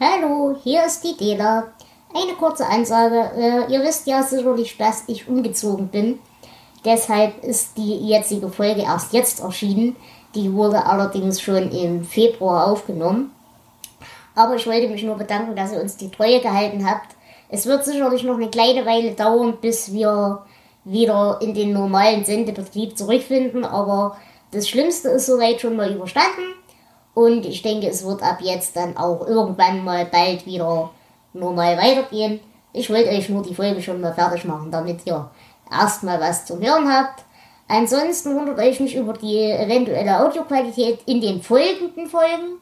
Hallo, hier ist die Dela. Eine kurze Ansage. Äh, ihr wisst ja sicherlich, dass ich umgezogen bin. Deshalb ist die jetzige Folge erst jetzt erschienen. Die wurde allerdings schon im Februar aufgenommen. Aber ich wollte mich nur bedanken, dass ihr uns die Treue gehalten habt. Es wird sicherlich noch eine kleine Weile dauern, bis wir wieder in den normalen Sendebetrieb zurückfinden. Aber das Schlimmste ist soweit schon mal überstanden. Und ich denke, es wird ab jetzt dann auch irgendwann mal bald wieder normal weitergehen. Ich wollte euch nur die Folge schon mal fertig machen, damit ihr erstmal was zu hören habt. Ansonsten wundert euch nicht über die eventuelle Audioqualität in den folgenden Folgen.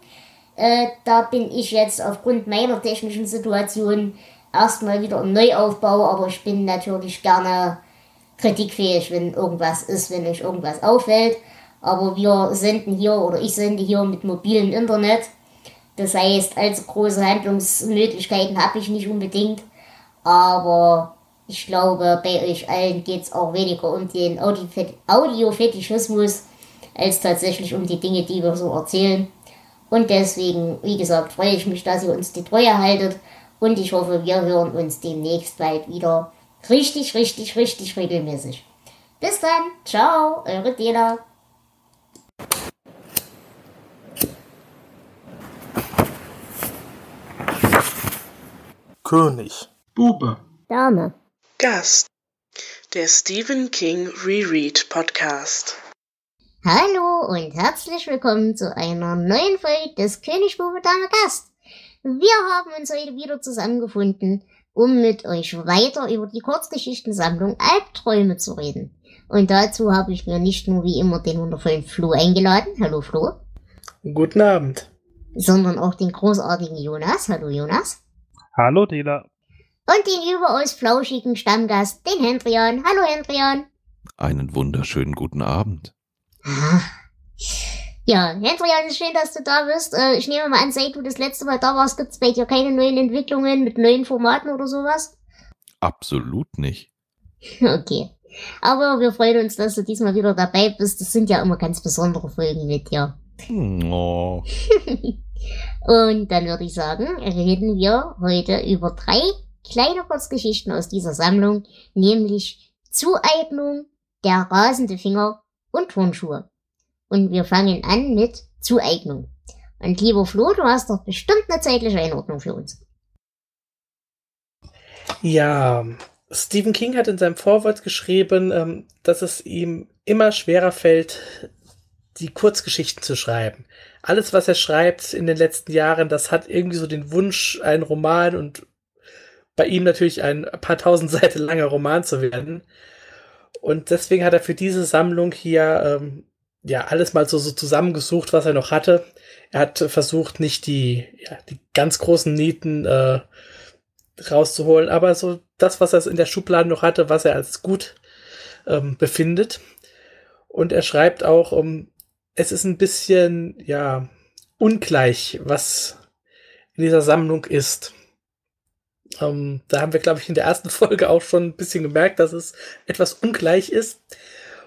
Äh, da bin ich jetzt aufgrund meiner technischen Situation erstmal wieder im Neuaufbau, aber ich bin natürlich gerne kritikfähig, wenn irgendwas ist, wenn euch irgendwas auffällt. Aber wir senden hier oder ich sende hier mit mobilem Internet. Das heißt, allzu große Handlungsmöglichkeiten habe ich nicht unbedingt. Aber ich glaube, bei euch allen geht es auch weniger um den Audiofetischismus als tatsächlich um die Dinge, die wir so erzählen. Und deswegen, wie gesagt, freue ich mich, dass ihr uns die Treue haltet. Und ich hoffe, wir hören uns demnächst bald wieder richtig, richtig, richtig regelmäßig. Bis dann. Ciao, eure Dela. König. Bube. Dame. Gast. Der Stephen King Reread Podcast. Hallo und herzlich willkommen zu einer neuen Folge des König Bube Dame Gast. Wir haben uns heute wieder zusammengefunden, um mit euch weiter über die Kurzgeschichtensammlung Albträume zu reden. Und dazu habe ich mir nicht nur wie immer den wundervollen Flo eingeladen. Hallo Flo. Guten Abend. Sondern auch den großartigen Jonas. Hallo Jonas. Hallo Dela. Und den überaus flauschigen Stammgast, den Hendrian. Hallo Hendrian. Einen wunderschönen guten Abend. Ah. Ja, Hendrian, ist schön, dass du da bist. Äh, ich nehme mal an, seit du das letzte Mal da warst, gibt es bei dir keine neuen Entwicklungen mit neuen Formaten oder sowas? Absolut nicht. Okay. Aber wir freuen uns, dass du diesmal wieder dabei bist. Das sind ja immer ganz besondere Folgen mit dir. Oh. Und dann würde ich sagen, reden wir heute über drei kleine Kurzgeschichten aus dieser Sammlung, nämlich Zueignung, der rasende Finger und Turnschuhe. Und wir fangen an mit Zueignung. Und lieber Flo, du hast doch bestimmt eine zeitliche Einordnung für uns. Ja, Stephen King hat in seinem Vorwort geschrieben, ähm, dass es ihm immer schwerer fällt, die Kurzgeschichten zu schreiben. Alles, was er schreibt in den letzten Jahren, das hat irgendwie so den Wunsch, ein Roman und bei ihm natürlich ein paar tausend Seiten langer Roman zu werden. Und deswegen hat er für diese Sammlung hier ähm, ja alles mal so, so zusammengesucht, was er noch hatte. Er hat versucht, nicht die, ja, die ganz großen Nieten äh, rauszuholen, aber so das, was er in der Schublade noch hatte, was er als gut ähm, befindet. Und er schreibt auch, um, ähm, es ist ein bisschen, ja, ungleich, was in dieser Sammlung ist. Ähm, da haben wir, glaube ich, in der ersten Folge auch schon ein bisschen gemerkt, dass es etwas ungleich ist.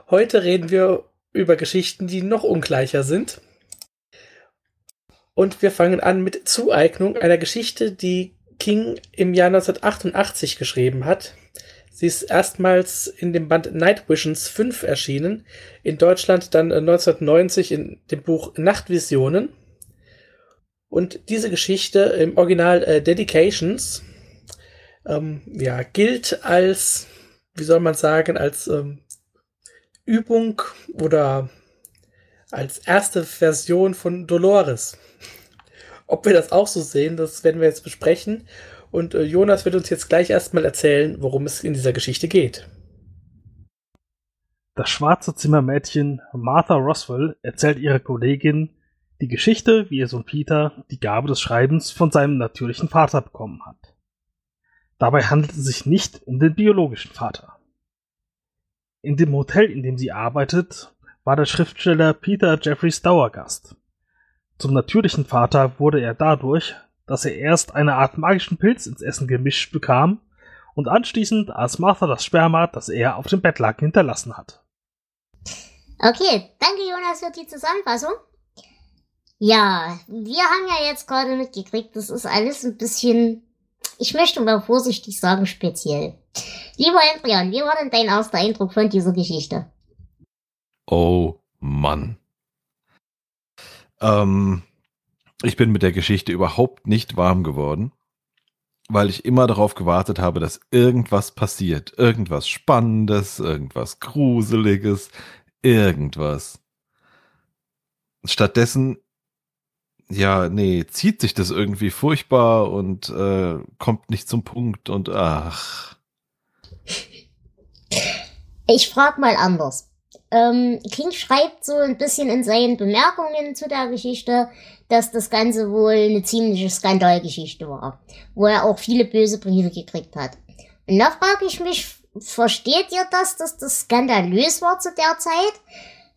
Heute reden wir über Geschichten, die noch ungleicher sind. Und wir fangen an mit Zueignung einer Geschichte, die King im Jahr 1988 geschrieben hat. Sie ist erstmals in dem Band Night Visions 5 erschienen, in Deutschland dann 1990 in dem Buch Nachtvisionen. Und diese Geschichte im Original äh, Dedications ähm, ja, gilt als, wie soll man sagen, als ähm, Übung oder als erste Version von Dolores. Ob wir das auch so sehen, das werden wir jetzt besprechen. Und äh, Jonas wird uns jetzt gleich erstmal erzählen, worum es in dieser Geschichte geht. Das schwarze Zimmermädchen Martha Roswell erzählt ihrer Kollegin die Geschichte, wie ihr Sohn Peter die Gabe des Schreibens von seinem natürlichen Vater bekommen hat. Dabei handelt es sich nicht um den biologischen Vater. In dem Hotel, in dem sie arbeitet, war der Schriftsteller Peter Jeffreys Dauergast. Zum natürlichen Vater wurde er dadurch, dass er erst eine Art magischen Pilz ins Essen gemischt bekam und anschließend aß Martha das Sperma, das er auf dem Bettlaken hinterlassen hat. Okay, danke Jonas für die Zusammenfassung. Ja, wir haben ja jetzt gerade mitgekriegt, das ist alles ein bisschen, ich möchte mal vorsichtig sagen, speziell. Lieber Adrian, wie war denn dein erster Eindruck von dieser Geschichte? Oh Mann. Ähm, ich bin mit der Geschichte überhaupt nicht warm geworden, weil ich immer darauf gewartet habe, dass irgendwas passiert. Irgendwas Spannendes, irgendwas Gruseliges, irgendwas. Stattdessen, ja, nee, zieht sich das irgendwie furchtbar und äh, kommt nicht zum Punkt und ach. Ich frag mal anders. Ähm, King schreibt so ein bisschen in seinen Bemerkungen zu der Geschichte, dass das Ganze wohl eine ziemliche Skandalgeschichte war, wo er auch viele böse Briefe gekriegt hat. Und da frage ich mich, versteht ihr das, dass das skandalös war zu der Zeit?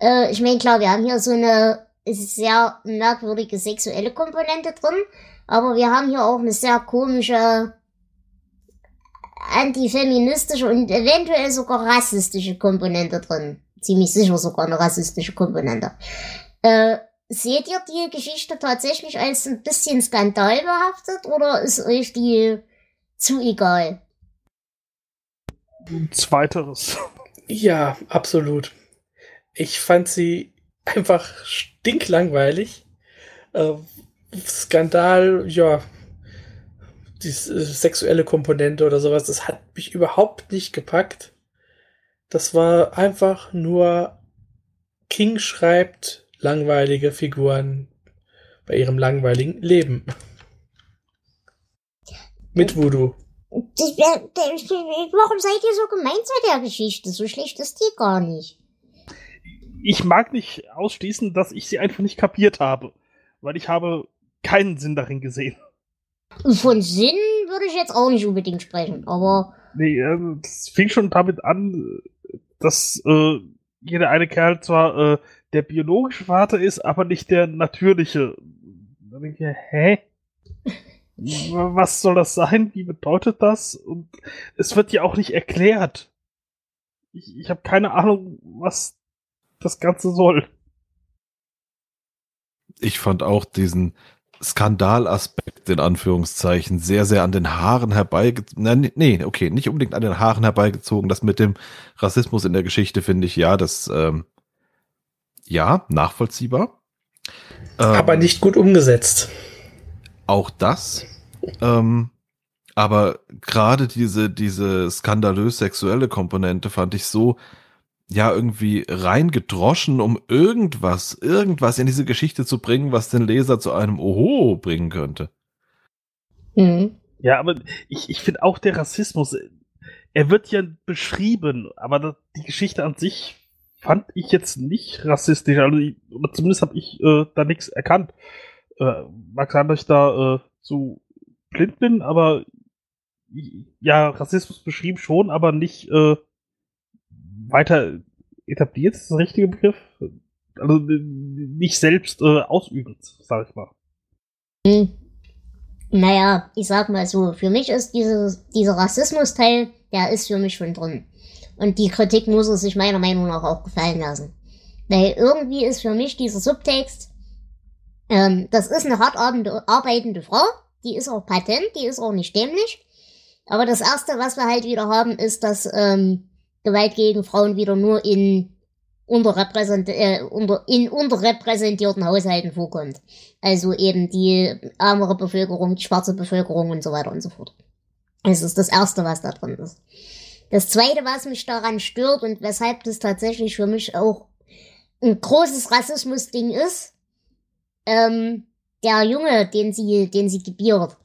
Äh, ich meine, klar, wir haben hier so eine sehr merkwürdige sexuelle Komponente drin, aber wir haben hier auch eine sehr komische antifeministische und eventuell sogar rassistische Komponente drin. Ziemlich sicher sogar eine rassistische Komponente. Äh, seht ihr die Geschichte tatsächlich als ein bisschen skandalbehaftet oder ist euch die zu egal? Zweiteres. Ja, absolut. Ich fand sie einfach stinklangweilig. Äh, Skandal, ja, die äh, sexuelle Komponente oder sowas, das hat mich überhaupt nicht gepackt. Das war einfach nur King schreibt langweilige Figuren bei ihrem langweiligen Leben. Mit Voodoo. Warum seid ihr so gemeint bei der Geschichte? So schlecht ist die gar nicht. Ich mag nicht ausschließen, dass ich sie einfach nicht kapiert habe, weil ich habe keinen Sinn darin gesehen. Von Sinn würde ich jetzt auch nicht unbedingt sprechen, aber. Nee, äh, das fing schon damit an, dass äh, jeder eine Kerl zwar äh, der biologische Vater ist, aber nicht der natürliche. Da denke ich, hä? Was soll das sein? Wie bedeutet das? Und es wird ja auch nicht erklärt. Ich, ich habe keine Ahnung, was das Ganze soll. Ich fand auch diesen Skandalaspekt in Anführungszeichen sehr, sehr an den Haaren herbeigezogen. Nee, okay, nicht unbedingt an den Haaren herbeigezogen. Das mit dem Rassismus in der Geschichte finde ich ja, das ähm, ja nachvollziehbar. Aber Ähm, nicht gut umgesetzt. Auch das. Ähm, aber gerade diese, diese skandalös sexuelle Komponente fand ich so, ja, irgendwie reingedroschen, um irgendwas, irgendwas in diese Geschichte zu bringen, was den Leser zu einem Oho bringen könnte. Hm. Ja, aber ich, ich finde auch der Rassismus, er wird ja beschrieben, aber die Geschichte an sich fand ich jetzt nicht rassistisch. Also ich, oder zumindest habe ich äh, da nichts erkannt. Äh, mag sein, dass ich da äh, zu blind bin, aber ja, Rassismus beschrieben schon, aber nicht äh, weiter etabliert, ist das der richtige Begriff? Also nicht selbst äh, ausübend, sag ich mal. Hm. Naja, ich sag mal so, für mich ist dieses, dieser Rassismus-Teil, der ist für mich schon drin. Und die Kritik muss er sich meiner Meinung nach auch gefallen lassen. Weil irgendwie ist für mich dieser Subtext, ähm, das ist eine hart arbeitende Frau, die ist auch patent, die ist auch nicht dämlich. Aber das erste, was wir halt wieder haben, ist, dass ähm, Gewalt gegen Frauen wieder nur in unterrepräsent äh, unter, in unterrepräsentierten Haushalten vorkommt. Also eben die ärmere Bevölkerung, die schwarze Bevölkerung und so weiter und so fort. Das ist das Erste, was da drin ist. Das Zweite, was mich daran stört und weshalb das tatsächlich für mich auch ein großes Rassismus-Ding ist, ähm, der Junge, den sie, den sie gebiert,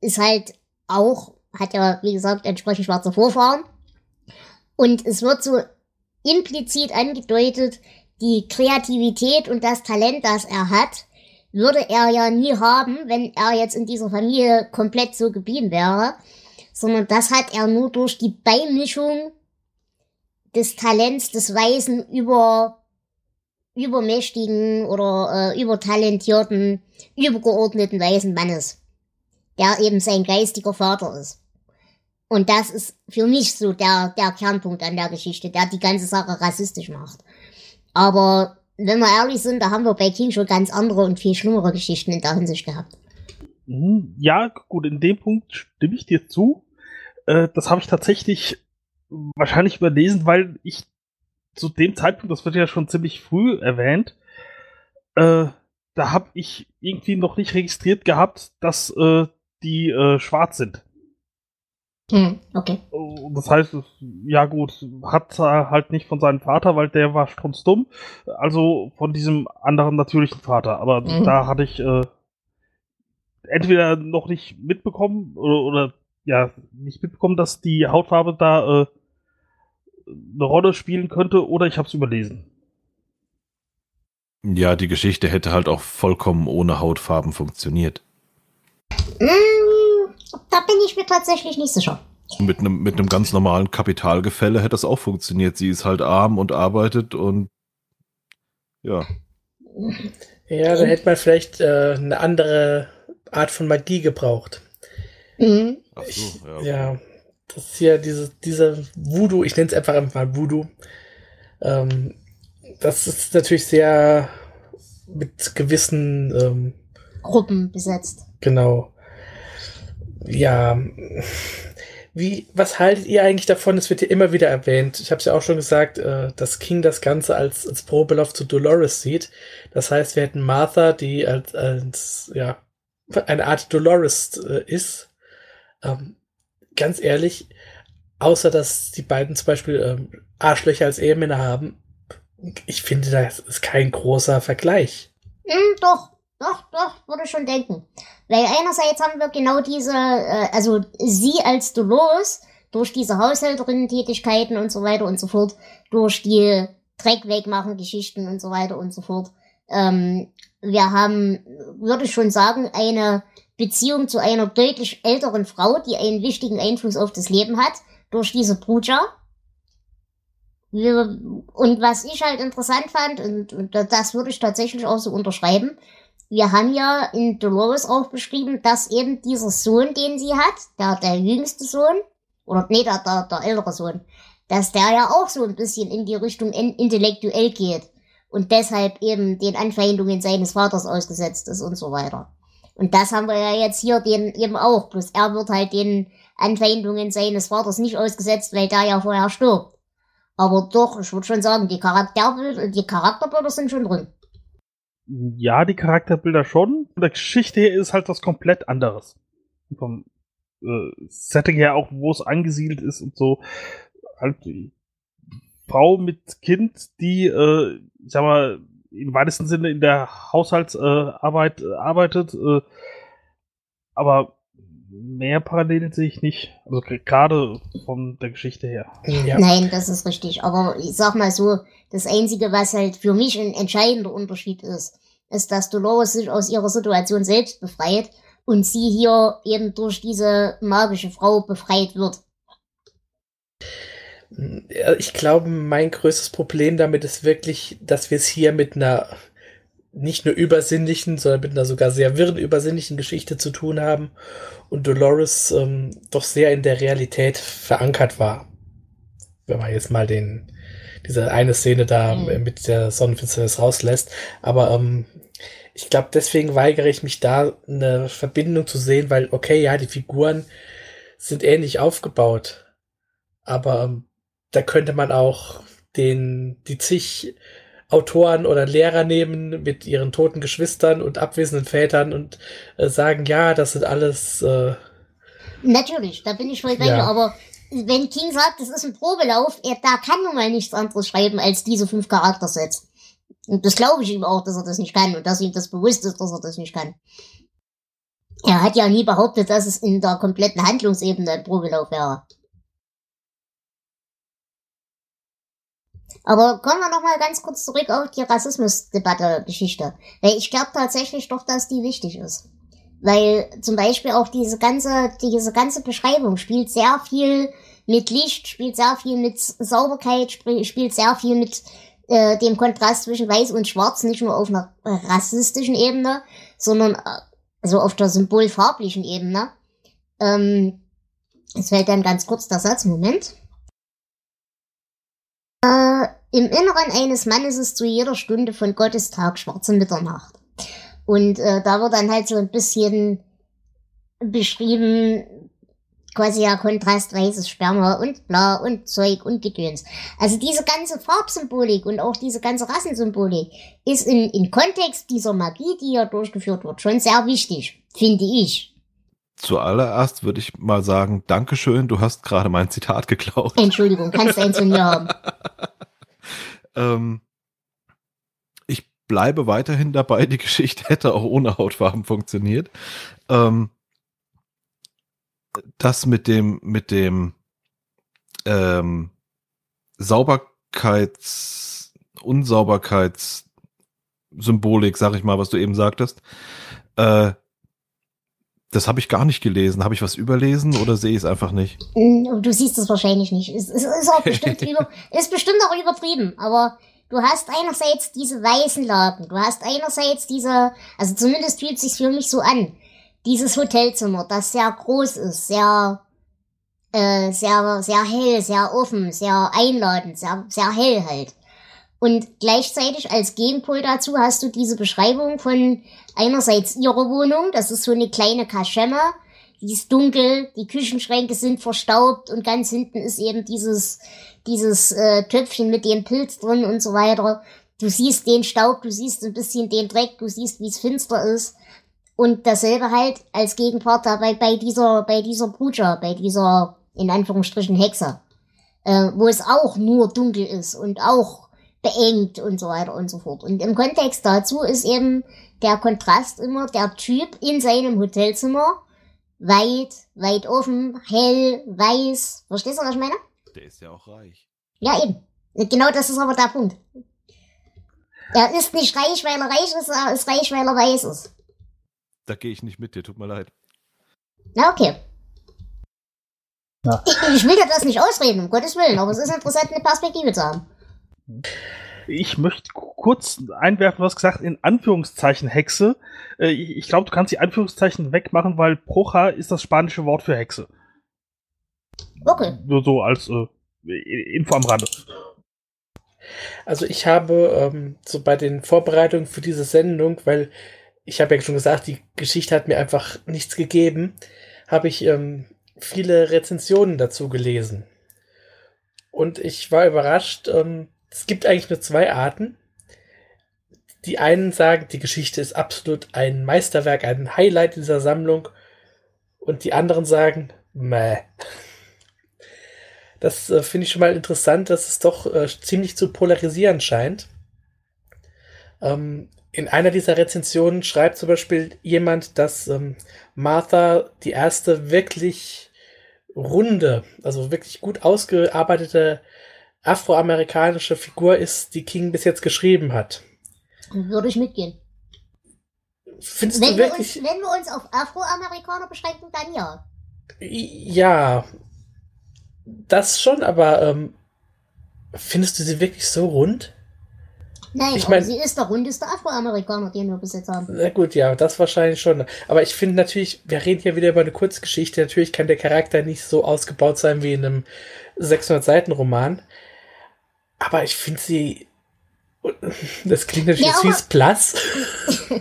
ist halt auch, hat ja, wie gesagt, entsprechend schwarze Vorfahren. Und es wird so implizit angedeutet, die Kreativität und das Talent, das er hat, würde er ja nie haben, wenn er jetzt in dieser Familie komplett so geblieben wäre, sondern das hat er nur durch die Beimischung des Talents des Weisen über übermächtigen oder äh, übertalentierten, übergeordneten weisen Mannes, der eben sein geistiger Vater ist. Und das ist für mich so der, der Kernpunkt an der Geschichte, der die ganze Sache rassistisch macht. Aber wenn wir ehrlich sind, da haben wir bei King schon ganz andere und viel schlimmere Geschichten in der Hinsicht gehabt. Mhm, Ja, gut, in dem Punkt stimme ich dir zu. Äh, das habe ich tatsächlich wahrscheinlich überlesen, weil ich zu dem Zeitpunkt, das wird ja schon ziemlich früh erwähnt, äh, da habe ich irgendwie noch nicht registriert gehabt, dass äh, die schwarz sind. Hm, okay. Und Das heißt, es- ja gut, hat er halt nicht von seinem Vater, weil der war strunzdumm, also von diesem anderen natürlichen Vater. Aber Mhm. da hatte ich äh, entweder noch nicht mitbekommen oder, oder ja, nicht mitbekommen, dass die Hautfarbe da äh, eine Rolle spielen könnte, oder ich habe es überlesen. Ja, die Geschichte hätte halt auch vollkommen ohne Hautfarben funktioniert. Hm, da bin ich mir tatsächlich nicht sicher. Mit einem mit einem ganz normalen Kapitalgefälle hätte das auch funktioniert. Sie ist halt arm und arbeitet und ja. Ja, dann hätte man vielleicht äh, eine andere Art von Magie gebraucht. Hm, Ach so, ja. Ja, das ist ja diese, dieser Voodoo, ich nenne es einfach mal Voodoo. Ähm, das ist natürlich sehr mit gewissen, ähm, Gruppen besetzt. genau. Ja, wie, was haltet ihr eigentlich davon? Es wird ja immer wieder erwähnt. Ich habe es ja auch schon gesagt, äh, dass King das Ganze als, als Probelauf zu Dolores sieht. Das heißt, wir hätten Martha, die als, als ja, eine Art Dolores äh, ist. Ähm, ganz ehrlich, außer dass die beiden zum Beispiel ähm, Arschlöcher als Ehemänner haben, ich finde, das ist kein großer Vergleich. Hm, doch, doch, doch, würde ich schon denken. Weil einerseits haben wir genau diese, äh, also sie als Dolores, durch diese Haushälterinnen-Tätigkeiten und so weiter und so fort, durch die Dreckwegmachen-Geschichten und so weiter und so fort. Ähm, wir haben, würde ich schon sagen, eine Beziehung zu einer deutlich älteren Frau, die einen wichtigen Einfluss auf das Leben hat, durch diese Bruja. Und was ich halt interessant fand, und, und das würde ich tatsächlich auch so unterschreiben, wir haben ja in Dolores auch beschrieben, dass eben dieser Sohn, den sie hat, der, der jüngste Sohn, oder nee, der, der, der ältere Sohn, dass der ja auch so ein bisschen in die Richtung in, intellektuell geht und deshalb eben den Anfeindungen seines Vaters ausgesetzt ist und so weiter. Und das haben wir ja jetzt hier den eben auch, bloß er wird halt den Anfeindungen seines Vaters nicht ausgesetzt, weil der ja vorher stirbt. Aber doch, ich würde schon sagen, die Charakterbilder, die Charakterbilder sind schon drin. Ja, die Charakterbilder schon. Von der Geschichte her ist halt was komplett anderes. Vom äh, Setting her auch, wo es angesiedelt ist und so. Halt die Frau mit Kind, die, äh, ich sag mal, im weitesten Sinne in der Haushaltsarbeit äh, arbeitet. Äh, aber mehr Parallelen sehe ich nicht. Also gerade von der Geschichte her. Ja. Nein, das ist richtig. Aber ich sag mal so, das Einzige, was halt für mich ein entscheidender Unterschied ist, ist, dass Dolores sich aus ihrer Situation selbst befreit und sie hier eben durch diese magische Frau befreit wird. Ich glaube, mein größtes Problem damit ist wirklich, dass wir es hier mit einer nicht nur übersinnlichen, sondern mit einer sogar sehr wirren übersinnlichen Geschichte zu tun haben und Dolores ähm, doch sehr in der Realität verankert war. Wenn man jetzt mal den, diese eine Szene da Mhm. mit der Sonnenfinsternis rauslässt. Aber ähm, ich glaube, deswegen weigere ich mich da eine Verbindung zu sehen, weil, okay, ja, die Figuren sind ähnlich aufgebaut. Aber ähm, da könnte man auch den, die zig Autoren oder Lehrer nehmen mit ihren toten Geschwistern und abwesenden Vätern und äh, sagen, ja, das sind alles, äh, Natürlich, da bin ich voll bei Ja. dir, aber wenn King sagt, das ist ein Probelauf, er, da kann nun mal nichts anderes schreiben als diese fünf Charaktersets. Und das glaube ich ihm auch, dass er das nicht kann und dass ihm das bewusst ist, dass er das nicht kann. Er hat ja nie behauptet, dass es in der kompletten Handlungsebene ein Probelauf wäre. Aber kommen wir noch mal ganz kurz zurück auf die Rassismusdebatte-Geschichte. Weil ich glaube tatsächlich doch, dass die wichtig ist. Weil zum Beispiel auch diese ganze, diese ganze Beschreibung spielt sehr viel mit Licht, spielt sehr viel mit Sauberkeit, sp- spielt sehr viel mit äh, dem Kontrast zwischen Weiß und Schwarz, nicht nur auf einer rassistischen Ebene, sondern äh, also auf der symbolfarblichen Ebene. Ähm, es fällt dann ganz kurz der Satz, Moment. Im Inneren eines Mannes ist zu jeder Stunde von Gottes Tag schwarze Mitternacht. Und äh, da wird dann halt so ein bisschen beschrieben, quasi ja Kontrast, weißes Sperma und bla und Zeug und Gedöns. Also diese ganze Farbsymbolik und auch diese ganze Rassensymbolik ist in, in Kontext dieser Magie, die hier durchgeführt wird, schon sehr wichtig, finde ich. Zuallererst würde ich mal sagen, Dankeschön, du hast gerade mein Zitat geklaut. Entschuldigung, kannst du eins von mir haben. ähm, ich bleibe weiterhin dabei, die Geschichte hätte auch ohne Hautfarben funktioniert. Ähm, das mit dem, mit dem ähm, Sauberkeits, Unsauberkeitssymbolik, sag ich mal, was du eben sagtest, äh, das habe ich gar nicht gelesen. Habe ich was überlesen oder sehe ich es einfach nicht? Mm, du siehst es wahrscheinlich nicht. Es, es ist auch bestimmt über, ist bestimmt auch übertrieben, aber du hast einerseits diese weißen Laken, du hast einerseits diese, also zumindest fühlt sich für mich so an dieses Hotelzimmer, das sehr groß ist, sehr, äh, sehr, sehr hell, sehr offen, sehr einladend, sehr, sehr hell halt. Und gleichzeitig als Gegenpol dazu hast du diese Beschreibung von einerseits ihrer Wohnung, das ist so eine kleine Kaschemme, die ist dunkel, die Küchenschränke sind verstaubt und ganz hinten ist eben dieses, dieses äh, Töpfchen mit dem Pilz drin und so weiter. Du siehst den Staub, du siehst ein bisschen den Dreck, du siehst, wie es finster ist. Und dasselbe halt als Gegenpart dabei bei dieser, bei dieser Bruja, bei dieser, in Anführungsstrichen, Hexe, äh, wo es auch nur dunkel ist und auch beengt und so weiter und so fort. Und im Kontext dazu ist eben der Kontrast immer der Typ in seinem Hotelzimmer, weit, weit offen, hell, weiß. Verstehst du, was ich meine? Der ist ja auch reich. Ja, eben. Genau das ist aber der Punkt. Er ist nicht reich, weil er reich ist, er ist reich, weil er weiß ist da gehe ich nicht mit dir, tut mir leid. Na, okay. Ja. Ich, ich will dir das nicht ausreden, um Gottes Willen, aber es ist interessant, eine Perspektive zu haben. Ich möchte kurz einwerfen, du hast gesagt, in Anführungszeichen Hexe. Äh, ich glaube, du kannst die Anführungszeichen wegmachen, weil Procha ist das spanische Wort für Hexe. Okay. Nur so als äh, Info am Rande. Also ich habe ähm, so bei den Vorbereitungen für diese Sendung, weil ich habe ja schon gesagt, die Geschichte hat mir einfach nichts gegeben, habe ich ähm, viele Rezensionen dazu gelesen. Und ich war überrascht, ähm, es gibt eigentlich nur zwei Arten. Die einen sagen, die Geschichte ist absolut ein Meisterwerk, ein Highlight dieser Sammlung. Und die anderen sagen, meh. Das äh, finde ich schon mal interessant, dass es doch äh, ziemlich zu polarisieren scheint. Ähm, in einer dieser Rezensionen schreibt zum Beispiel jemand, dass ähm, Martha die erste wirklich runde, also wirklich gut ausgearbeitete afroamerikanische Figur ist, die King bis jetzt geschrieben hat. Würde ich mitgehen. Findest wenn du wirklich? Wir uns, wenn wir uns auf Afroamerikaner beschränken, dann ja. Ja, das schon, aber ähm, findest du sie wirklich so rund? Nein, ich mein, sie ist der rundeste Afroamerikaner, den wir bis jetzt haben. Na gut, ja, das wahrscheinlich schon. Aber ich finde natürlich, wir reden hier wieder über eine Kurzgeschichte. Natürlich kann der Charakter nicht so ausgebaut sein wie in einem 600-Seiten-Roman. Aber ich finde sie. Das klingt natürlich ja, süß Plus.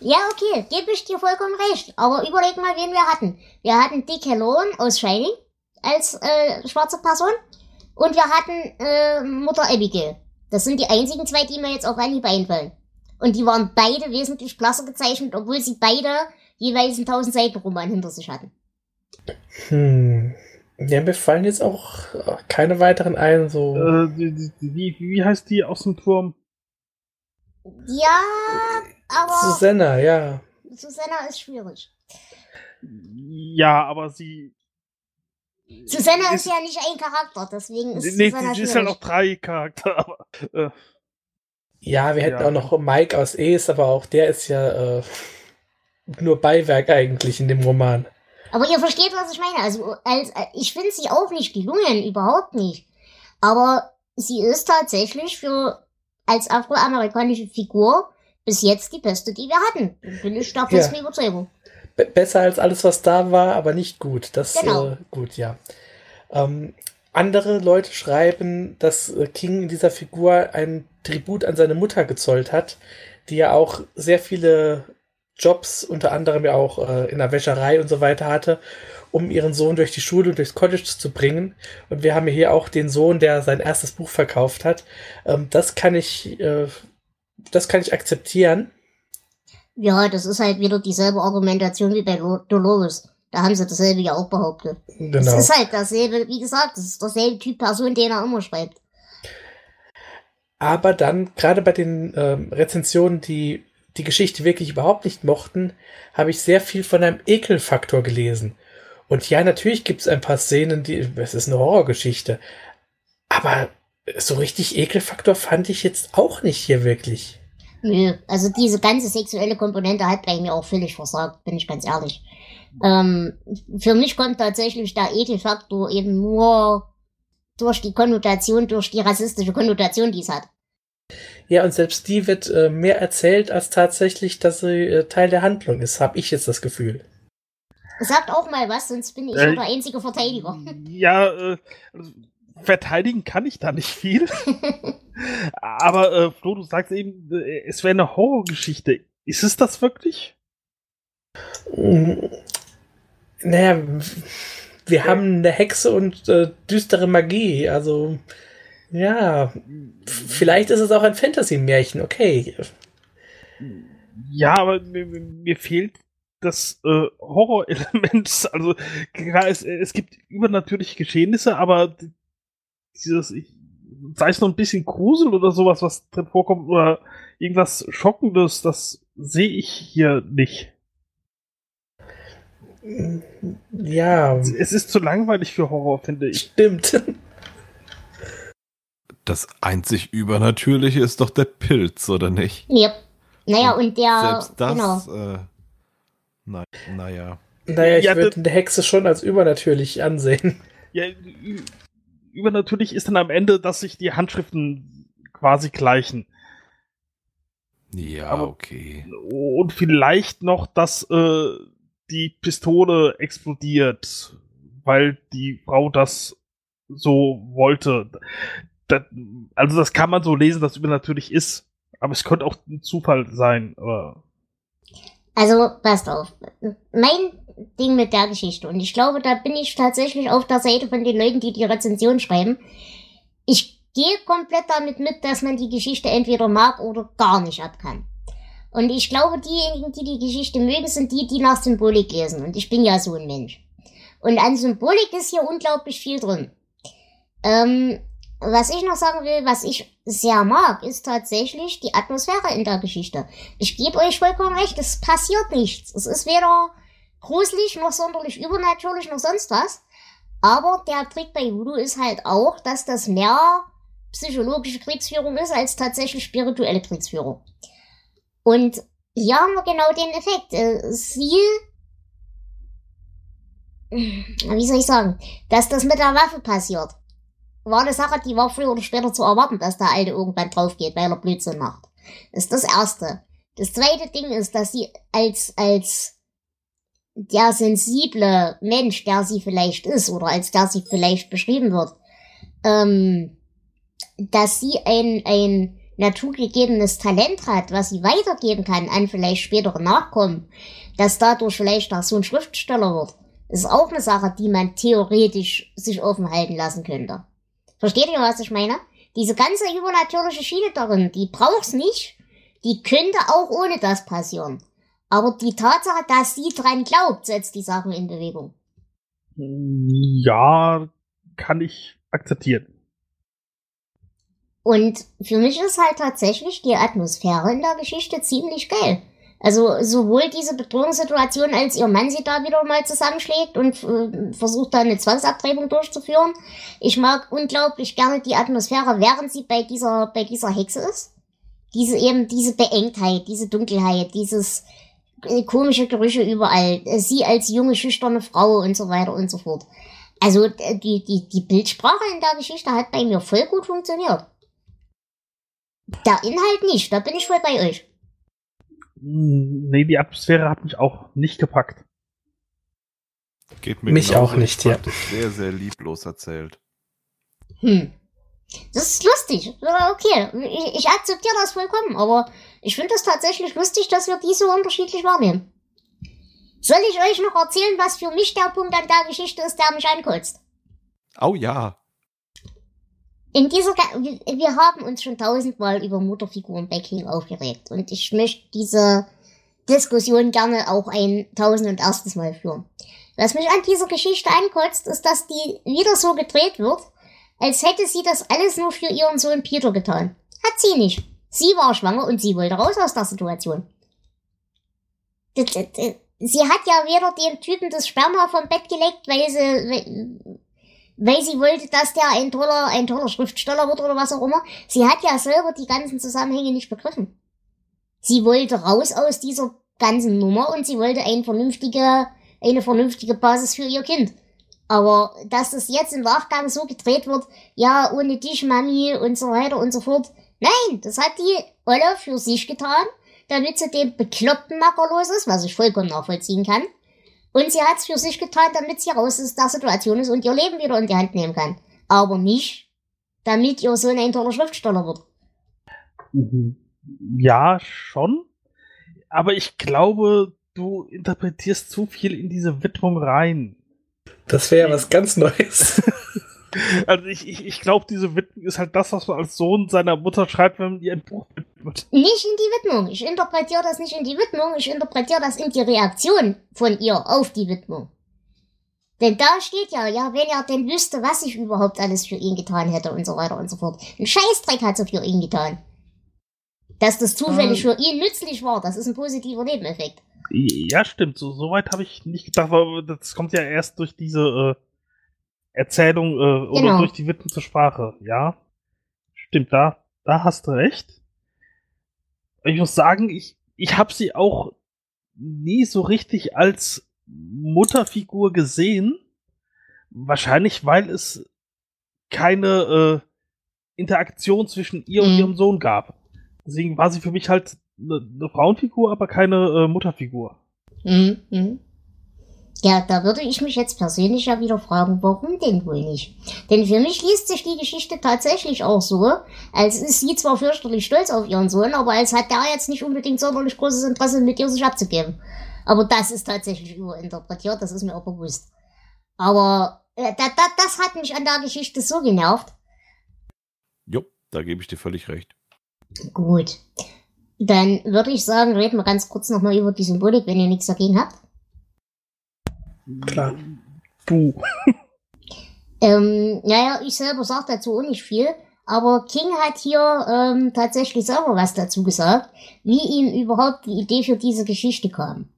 ja, okay, gebe ich dir vollkommen recht. Aber überleg mal, wen wir hatten. Wir hatten Dick Helloan aus Shining als äh, schwarze Person. Und wir hatten äh, Mutter Abigail. Das sind die einzigen zwei, die mir jetzt auf Anhieb einfallen. Und die waren beide wesentlich blasser gezeichnet, obwohl sie beide jeweils einen 1000 Seiten Roman hinter sich hatten. Hm. Ja, mir fallen jetzt auch keine weiteren ein, so. Äh, wie, wie, wie heißt die aus dem Turm? Ja, aber. Susanna, ja. Susanna ist schwierig. Ja, aber sie Susanna ist, ist, ja nicht ein Charakter, deswegen ist nee, Susanna die, die ist ja noch drei Charakter. Aber, äh, ja, wir hätten ja. auch noch Mike aus Es, aber auch der ist ja äh, nur Beiwerk eigentlich in dem Roman. Aber ihr versteht, was ich meine. Also, als, äh, ich finde sie auch nicht gelungen, überhaupt nicht. Aber sie ist tatsächlich für als afroamerikanische Figur bis jetzt die beste, die wir hatten. Bin ich da fest ja. Überzeugung besser als alles, was da war, aber nicht gut. Das genau. äh, gut, ja. Ähm, andere Leute schreiben, dass äh, King in dieser Figur ein Tribut an seine Mutter gezollt hat, die ja auch sehr viele Jobs, unter anderem ja auch äh, in der Wäscherei und so weiter hatte, um ihren Sohn durch die Schule und durchs College zu bringen. Und wir haben hier auch den Sohn, der sein erstes Buch verkauft hat. Ähm, das kann ich, äh, das kann ich akzeptieren. Ja, das ist halt wieder dieselbe Argumentation wie bei Dolores. Da haben sie dasselbe ja auch behauptet. Genau. Es ist halt dasselbe, wie gesagt, es ist derselbe Typ Person, den er immer schreibt. Aber dann, gerade bei den ähm, Rezensionen, die die Geschichte wirklich überhaupt nicht mochten, habe ich sehr viel von einem Ekelfaktor gelesen. Und ja, natürlich gibt es ein paar Szenen, die, es ist eine Horrorgeschichte. Aber so richtig Ekelfaktor fand ich jetzt auch nicht hier wirklich. Nö, also diese ganze sexuelle Komponente hat bei mir auch völlig versagt, bin ich ganz ehrlich. Ähm, für mich kommt tatsächlich der Ekelfaktor eben nur durch die Konnotation, durch die rassistische Konnotation, die es hat. Ja, und selbst die wird äh, mehr erzählt, als tatsächlich, dass sie äh, Teil der Handlung ist, habe ich jetzt das Gefühl. Sagt auch mal was, sonst bin ich äh, der einzige Verteidiger. Ja, äh, also, verteidigen kann ich da nicht viel. Aber äh, Flo, du sagst eben, äh, es wäre eine Horrorgeschichte. Ist es das wirklich? Mm, naja, wir haben eine Hexe und äh, düstere Magie. Also, ja, vielleicht ist es auch ein Fantasy-Märchen, okay. Ja, aber mir, mir fehlt das äh, Horrorelement. Also, klar, es, es gibt übernatürliche Geschehnisse, aber dieses, ich, sei es noch ein bisschen Grusel oder sowas, was drin vorkommt, oder irgendwas Schockendes, das sehe ich hier nicht. Ja. Es ist zu langweilig für Horror, finde ich. Stimmt. Das einzig Übernatürliche ist doch der Pilz, oder nicht? Ja. Naja, und der. Selbst das. Genau. Äh, na, naja. Naja, ich ja, würde eine Hexe schon als übernatürlich ansehen. Ja, übernatürlich ist dann am Ende, dass sich die Handschriften quasi gleichen. Ja, Aber, okay. Und vielleicht noch, dass äh, die Pistole explodiert, weil die Frau das so wollte. Das, also das kann man so lesen, dass übernatürlich ist. Aber es könnte auch ein Zufall sein. Aber also, passt auf. Mein Ding mit der Geschichte, und ich glaube, da bin ich tatsächlich auf der Seite von den Leuten, die die Rezension schreiben. Ich gehe komplett damit mit, dass man die Geschichte entweder mag oder gar nicht ab kann. Und ich glaube, diejenigen, die die Geschichte mögen, sind die, die nach Symbolik lesen. Und ich bin ja so ein Mensch. Und an Symbolik ist hier unglaublich viel drin. Ähm, was ich noch sagen will, was ich sehr mag, ist tatsächlich die Atmosphäre in der Geschichte. Ich gebe euch vollkommen recht, es passiert nichts. Es ist weder gruselig noch sonderlich übernatürlich noch sonst was. Aber der Trick bei Voodoo ist halt auch, dass das mehr psychologische Kriegsführung ist als tatsächlich spirituelle Kriegsführung. Und hier haben wir genau den Effekt. Äh, sie, wie soll ich sagen, dass das mit der Waffe passiert war eine Sache, die war früher oder später zu erwarten, dass der Alte irgendwann drauf geht, weil er Blödsinn macht. Das ist das Erste. Das zweite Ding ist, dass sie als, als der sensible Mensch, der sie vielleicht ist, oder als der sie vielleicht beschrieben wird, ähm, dass sie ein, ein naturgegebenes Talent hat, was sie weitergeben kann an vielleicht spätere Nachkommen, dass dadurch vielleicht auch so ein Schriftsteller wird, ist auch eine Sache, die man theoretisch sich offen halten lassen könnte. Versteht ihr, was ich meine? Diese ganze übernatürliche Schiene darin, die braucht's nicht. Die könnte auch ohne das passieren. Aber die Tatsache, dass sie dran glaubt, setzt die Sachen in Bewegung. Ja, kann ich akzeptieren. Und für mich ist halt tatsächlich die Atmosphäre in der Geschichte ziemlich geil. Also sowohl diese Bedrohungssituation, als ihr Mann sie da wieder mal zusammenschlägt und äh, versucht da eine Zwangsabtreibung durchzuführen. Ich mag unglaublich gerne die Atmosphäre, während sie bei dieser, bei dieser Hexe ist. Diese eben, diese Beengtheit, diese Dunkelheit, dieses äh, komische Gerüche überall. Äh, sie als junge, schüchterne Frau und so weiter und so fort. Also die, die, die Bildsprache in der Geschichte hat bei mir voll gut funktioniert. Der Inhalt nicht, da bin ich voll bei euch. Nee, die Atmosphäre hat mich auch nicht gepackt. Geht mir mich auch nicht, ja. Sehr, sehr lieblos erzählt. Hm. Das ist lustig. Okay, ich, ich akzeptiere das vollkommen, aber ich finde es tatsächlich lustig, dass wir die so unterschiedlich wahrnehmen. Soll ich euch noch erzählen, was für mich der Punkt an der Geschichte ist, der mich ankotzt? Oh ja. In dieser, wir haben uns schon tausendmal über Mutterfiguren bei King aufgeregt und ich möchte diese Diskussion gerne auch ein tausend und erstes Mal führen. Was mich an dieser Geschichte ankotzt, ist, dass die wieder so gedreht wird, als hätte sie das alles nur für ihren Sohn Peter getan. Hat sie nicht. Sie war schwanger und sie wollte raus aus der Situation. Sie hat ja weder den Typen das Sperma vom Bett geleckt, weil sie, weil- sie wollte, dass der ein toller, ein toller Schriftsteller wird oder was auch immer. Sie hat ja selber die ganzen Zusammenhänge nicht begriffen. Sie wollte raus aus dieser ganzen Nummer und sie wollte ein vernünftige, eine vernünftige Basis für ihr Kind. Aber dass das jetzt im Nachgang so gedreht wird, ja, ohne dich, Mami und so weiter und so fort. Nein, das hat die Olle für sich getan, damit sie dem bekloppten Macker los ist, was ich vollkommen nachvollziehen kann. Und sie hat's für sich getan, damit sie raus aus der Situation ist und ihr Leben wieder in die Hand nehmen kann. Aber nicht, damit ihr Sohn ein toller Schriftsteller wird. Mhm. Ja, schon. Aber ich glaube, du interpretierst zu viel in diese Widmung rein. Das wäre ja was ganz Neues. Also ich, ich, ich glaube, diese Widmung ist halt das, was man als Sohn seiner Mutter schreibt, wenn man ihr ein Buch widmet. Nicht in die Widmung. Ich interpretiere das nicht in die Widmung, ich interpretiere das in die Reaktion von ihr auf die Widmung. Denn da steht ja, ja, wenn er denn wüsste, was ich überhaupt alles für ihn getan hätte und so weiter und so fort. Ein Scheißdreck hat sie für ihn getan. Dass das zufällig für ihn nützlich war, das ist ein positiver Nebeneffekt. Ja, stimmt. So, so weit habe ich nicht gedacht, aber das kommt ja erst durch diese äh, Erzählung äh, oder Genau. durch die Widmung zur Sprache. Ja, stimmt. Da, da hast du recht. Ich muss sagen, ich, ich habe sie auch nie so richtig als Mutterfigur gesehen. Wahrscheinlich, weil es keine äh, Interaktion zwischen ihr und Mhm. ihrem Sohn gab. Deswegen war sie für mich halt eine, eine Frauenfigur, aber keine äh, Mutterfigur. Mhm. Ja, da würde ich mich jetzt persönlich ja wieder fragen, warum denn wohl nicht? Denn für mich liest sich die Geschichte tatsächlich auch so, als ist sie zwar fürchterlich stolz auf ihren Sohn, aber als hat der jetzt nicht unbedingt sonderlich großes Interesse, mit ihr sich abzugeben. Aber das ist tatsächlich überinterpretiert, das ist mir auch bewusst. Aber äh, da, da, das hat mich an der Geschichte so genervt. Jo, da gebe ich dir völlig recht. Gut. Dann würde ich sagen, reden wir ganz kurz nochmal über die Symbolik, wenn ihr nichts dagegen habt. Klar. Buh. Ähm, naja, ich selber sag dazu auch nicht viel, aber King hat hier ähm, tatsächlich selber was dazu gesagt, wie ihm überhaupt die Idee für diese Geschichte kam.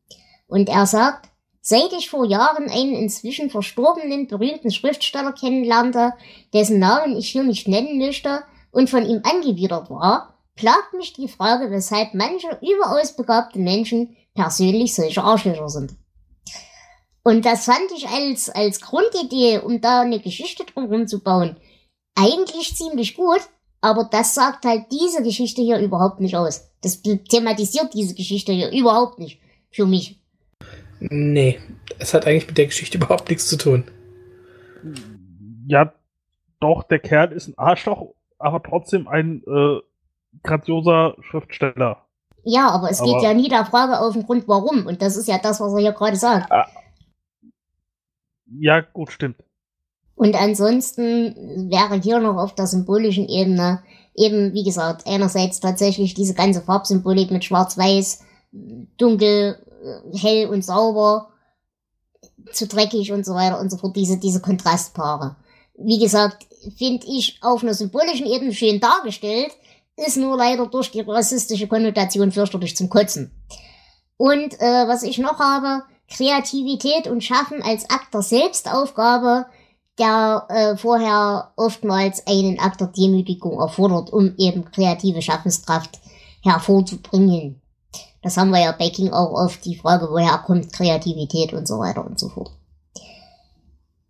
Und er sagt, seit ich vor Jahren einen inzwischen verstorbenen berühmten Schriftsteller kennenlernte, dessen Namen ich hier nicht nennen möchte und von ihm angewidert war, plagt mich die Frage, weshalb manche überaus begabte Menschen persönlich solche Arschlöcher sind. Und das fand ich als, als Grundidee, um da eine Geschichte drumherum zu bauen, eigentlich ziemlich gut, aber das sagt halt diese Geschichte hier überhaupt nicht aus. Das thematisiert diese Geschichte hier überhaupt nicht. Für mich. Nee, es hat eigentlich mit der Geschichte überhaupt nichts zu tun. Ja, doch, der Kerl ist ein Arschloch, aber trotzdem ein äh, grandioser Schriftsteller. Ja, aber es geht Aber- ja nie der Frage auf den Grund, warum. Und das ist ja das, was er hier gerade sagt. Ja, gut, stimmt. Und ansonsten wäre hier noch auf der symbolischen Ebene eben, wie gesagt, einerseits tatsächlich diese ganze Farbsymbolik mit Schwarz-Weiß, dunkel, äh, hell und sauber, zu dreckig und so weiter und so fort, diese, diese Kontrastpaare. Wie gesagt, finde ich auf einer symbolischen Ebene schön dargestellt, ist nur leider durch die rassistische Konnotation fürchterlich zum Kotzen. Und äh, was ich noch habe, Kreativität und Schaffen als Akt der Selbstaufgabe, der äh, vorher oftmals einen Akt der Demütigung erfordert, um eben kreative Schaffenskraft hervorzubringen. Das haben wir ja bei King auch oft, die Frage, woher kommt Kreativität und so weiter und so fort.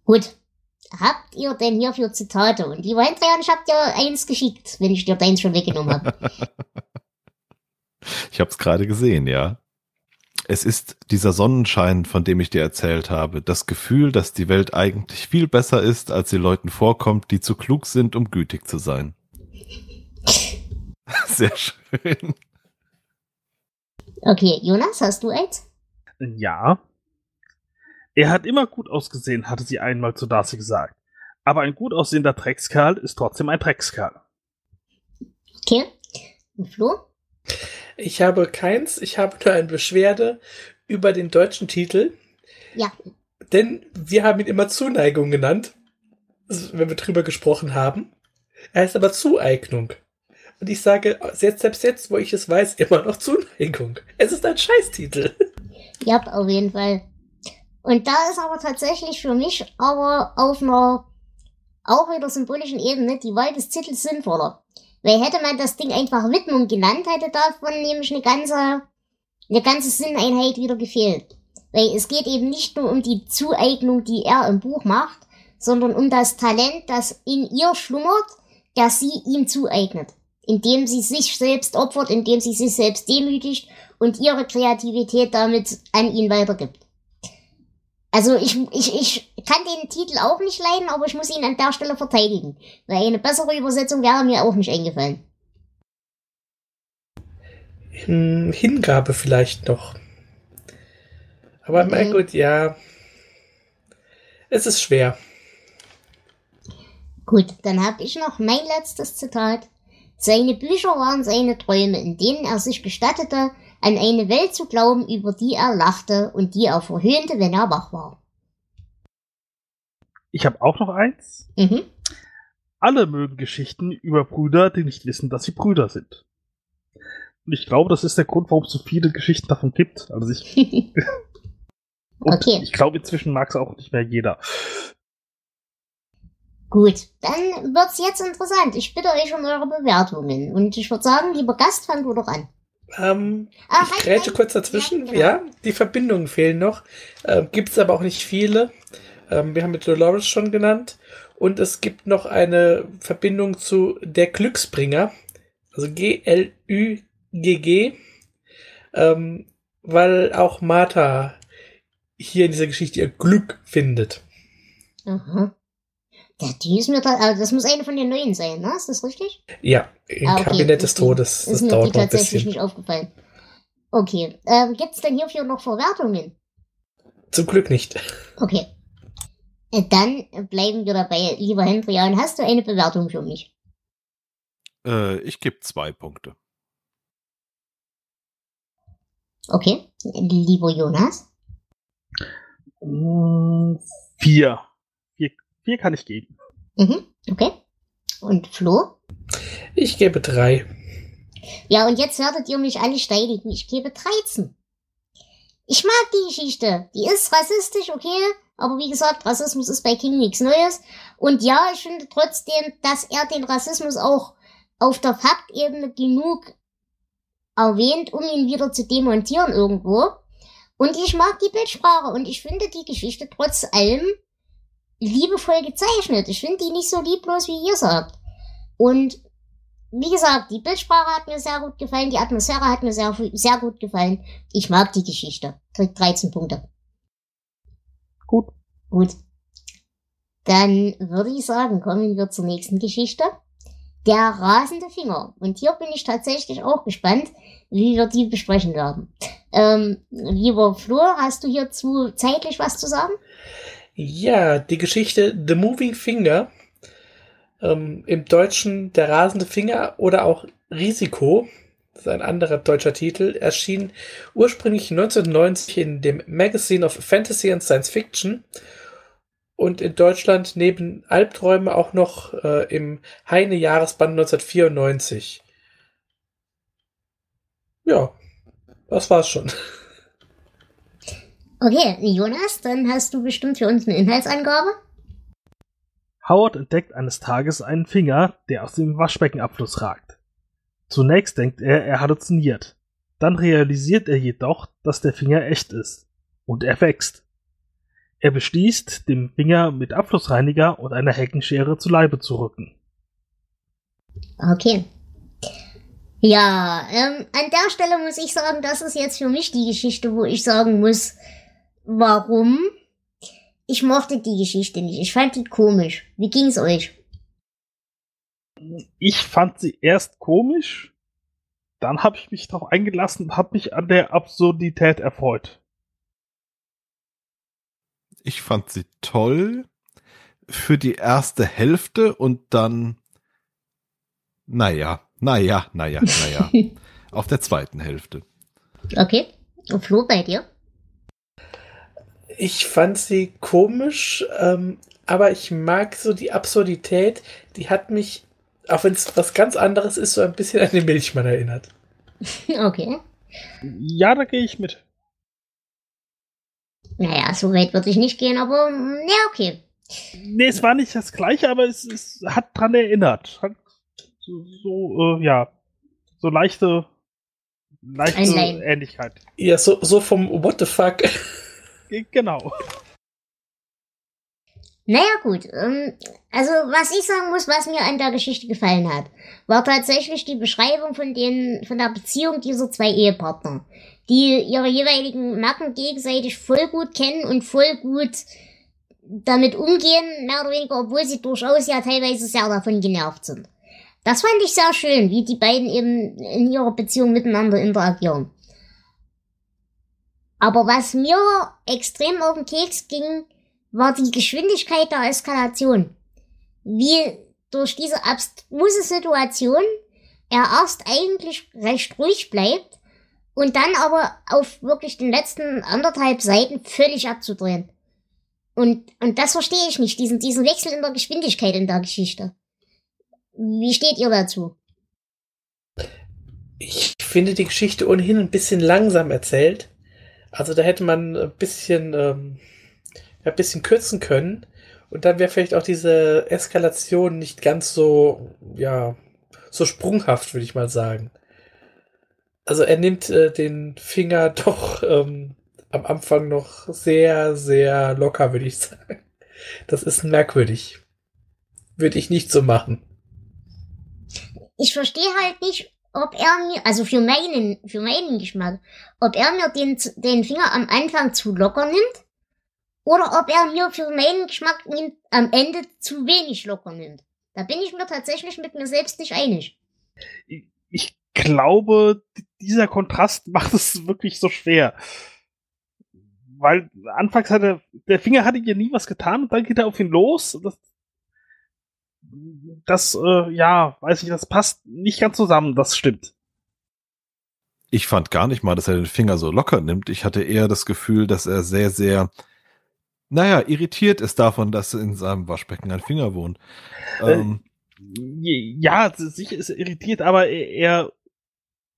Gut. Habt ihr denn hier für Zitate? Und lieber Hendrian, ich hab dir eins geschickt, wenn ich dir deins schon weggenommen habe. Ich habe es gerade gesehen, ja. Es ist dieser Sonnenschein, von dem ich dir erzählt habe. Das Gefühl, dass die Welt eigentlich viel besser ist, als sie Leuten vorkommt, die zu klug sind, um gütig zu sein. Sehr schön. Okay, Jonas, hast du eins? Ja. Er hat immer gut ausgesehen, hatte sie einmal zu Darcy gesagt. Aber ein gut aussehender Dreckskerl ist trotzdem ein Dreckskerl. Okay. Und Flo? Ich habe keins, ich habe nur eine Beschwerde über den deutschen Titel. Ja. Denn wir haben ihn immer Zuneigung genannt, wenn wir drüber gesprochen haben. Er heißt aber Zueignung. Und ich sage jetzt, selbst jetzt, wo ich es weiß, immer noch Zuneigung. Es ist ein Scheißtitel. Ja, auf jeden Fall. Und da ist aber tatsächlich für mich aber auf einer auch wieder symbolischen Ebene die Wahl des Titels sinnvoller. Weil hätte man das Ding einfach Widmung genannt, hätte davon nämlich eine ganze, eine ganze Sinneinheit wieder gefehlt. Weil es geht eben nicht nur um die Zueignung, die er im Buch macht, sondern um das Talent, das in ihr schlummert, das sie ihm zueignet. Indem sie sich selbst opfert, indem sie sich selbst demütigt und ihre Kreativität damit an ihn weitergibt. Also ich, ich, ich kann den Titel auch nicht leiden, aber ich muss ihn an der Stelle verteidigen. Weil eine bessere Übersetzung wäre mir auch nicht eingefallen. Hingabe vielleicht noch. Aber Mhm. mein Gott, ja. Es ist schwer. Gut, dann habe ich noch mein letztes Zitat. Seine Bücher waren seine Träume, in denen er sich gestattete, an eine Welt zu glauben, über die er lachte und die er verhöhnte, wenn er wach war. Ich habe auch noch eins. Mhm. Alle mögen Geschichten über Brüder, die nicht wissen, dass sie Brüder sind. Und ich glaube, das ist der Grund, warum es so viele Geschichten davon gibt. Also ich, Okay. ich glaube, inzwischen mag es auch nicht mehr jeder. Gut, dann wird's jetzt interessant. Ich bitte euch um eure Bewertungen. Und ich würde sagen, lieber Gast, fang du doch an. Ähm, Ah, ich halt, grätsche halt. kurz dazwischen. Ja, Ja, genau. die Verbindungen fehlen noch. Ähm, gibt es aber auch nicht viele. Ähm, wir haben mit Dolores schon genannt. Und es gibt noch eine Verbindung zu Der Glücksbringer. Also G-L-Ü-G-G. Ähm, weil auch Martha hier in dieser Geschichte ihr Glück findet. Aha. Die ist mir da, also das muss eine von den neuen sein, ne? Ist das richtig? Ja, im Ah, okay. Kabinett des die- Todes. Das ist mir die dauert noch ein tatsächlich bisschen. nicht aufgefallen. Okay. Ähm, gibt's denn hierfür noch Verwertungen? Zum Glück nicht. Okay. Äh, Dann bleiben wir dabei. Lieber Hendrian, hast du eine Bewertung für mich? Äh, ich gebe zwei Punkte. Okay. Lieber Jonas? Mm, Vier. Vier, kann ich geben. Mhm. Okay. Und Flo? Ich gebe drei. Ja, und jetzt werdet ihr mich alle steinigen. Ich gebe 13. Ich mag die Geschichte. Die ist rassistisch, okay. Aber wie gesagt, Rassismus ist bei King nichts Neues. Und ja, ich finde trotzdem, dass er den Rassismus auch auf der Faktebene genug erwähnt, um ihn wieder zu demontieren irgendwo. Und ich mag die Bildsprache und ich finde die Geschichte trotz allem liebevoll gezeichnet. Ich finde die nicht so lieblos, wie ihr sagt. Und wie gesagt, die Bildsprache hat mir sehr gut gefallen, die Atmosphäre hat mir sehr, sehr gut gefallen. Ich mag die Geschichte. Kriegt 13 Punkte. Gut. Gut. Dann würde ich sagen, kommen wir zur nächsten Geschichte. Der rasende Finger. Und hier bin ich tatsächlich auch gespannt, wie wir die besprechen werden. Ähm, lieber Flo, hast du hierzu zeitlich was zu sagen? Ja, die Geschichte The Moving Finger, ähm, im Deutschen Der rasende Finger oder auch Risiko, das ist ein anderer deutscher Titel, erschien ursprünglich 1990 in dem Magazine of Fantasy and Science Fiction und in Deutschland neben Albträume auch noch äh, im Heine Jahresband 1994. Ja, das war's schon. Okay, Jonas, dann hast du bestimmt für uns eine Inhaltsangabe. Howard entdeckt eines Tages einen Finger, der aus dem Waschbeckenabfluss ragt. Zunächst denkt er, er halluziniert. Dann realisiert er jedoch, dass der Finger echt ist. Und er wächst. Er beschließt, dem Finger mit Abflussreiniger und einer Heckenschere zu Leibe zu rücken. Okay. Ja, ähm, an der Stelle muss ich sagen, das ist jetzt für mich die Geschichte, wo ich sagen muss, warum. Ich mochte die Geschichte nicht. Ich fand die komisch. Wie ging's euch? Ich fand sie erst komisch, dann habe ich mich darauf eingelassen und habe mich an der Absurdität erfreut. Ich fand sie toll für die erste Hälfte und dann, naja, naja, naja, naja, auf der zweiten Hälfte. Okay. Und Flo, bei dir? Ich fand sie komisch, ähm, aber ich mag so die Absurdität. Die hat mich, auch wenn es was ganz anderes ist, so ein bisschen an den Milchmann erinnert. Okay. Ja, da gehe ich mit. Naja, so weit würde ich nicht gehen, aber mm, ja, okay. Nee, es war nicht das gleiche, aber es, es hat dran erinnert. Hat so, so äh, ja, so leichte, leichte. Ähnlichkeit. Ja, so, so vom What the fuck. Ge- Genau. Naja, gut. Ähm, also, was ich sagen muss, was mir an der Geschichte gefallen hat, war tatsächlich die Beschreibung von den, von der Beziehung dieser zwei Ehepartner, die ihre jeweiligen Macken gegenseitig voll gut kennen und voll gut damit umgehen, mehr oder weniger, obwohl sie durchaus ja teilweise sehr davon genervt sind. Das fand ich sehr schön, wie die beiden eben in ihrer Beziehung miteinander interagieren. Aber was mir extrem auf den Keks ging, war die Geschwindigkeit der Eskalation. Wie durch diese abstruse Situation er erst eigentlich recht ruhig bleibt und dann aber auf wirklich den letzten anderthalb Seiten völlig abzudrehen. Und, und das verstehe ich nicht, diesen, diesen Wechsel in der Geschwindigkeit in der Geschichte. Wie steht ihr dazu? Ich finde die Geschichte ohnehin ein bisschen langsam erzählt. Also da hätte man ein bisschen, ähm, ein bisschen kürzen können. Und dann wäre vielleicht auch diese Eskalation nicht ganz so, ja, so sprunghaft, würde ich mal sagen. Also er nimmt äh, den Finger doch ähm, am Anfang noch sehr, sehr locker, würde ich sagen. Das ist merkwürdig. Würde ich nicht so machen. Ich verstehe halt nicht, ob er mir, also für meinen, für meinen Geschmack, ob er mir den, den Finger am Anfang zu locker nimmt oder ob er mir für meinen Geschmack nimmt, am Ende zu wenig locker nimmt. Da bin ich mir tatsächlich mit mir selbst nicht einig. Ich glaube, dieser Kontrast macht es wirklich so schwer. Weil anfangs hatte, der Finger hatte ja nie was getan und dann geht er auf ihn los. Das, das äh, ja, weiß ich, das passt nicht ganz zusammen, das stimmt. Ich fand gar nicht mal, dass er den Finger so locker nimmt. Ich hatte eher das Gefühl, dass er sehr, sehr, naja, irritiert ist davon, dass in seinem Waschbecken ein Finger wohnt. Äh, Ähm, Ja, sicher ist er irritiert, aber er, er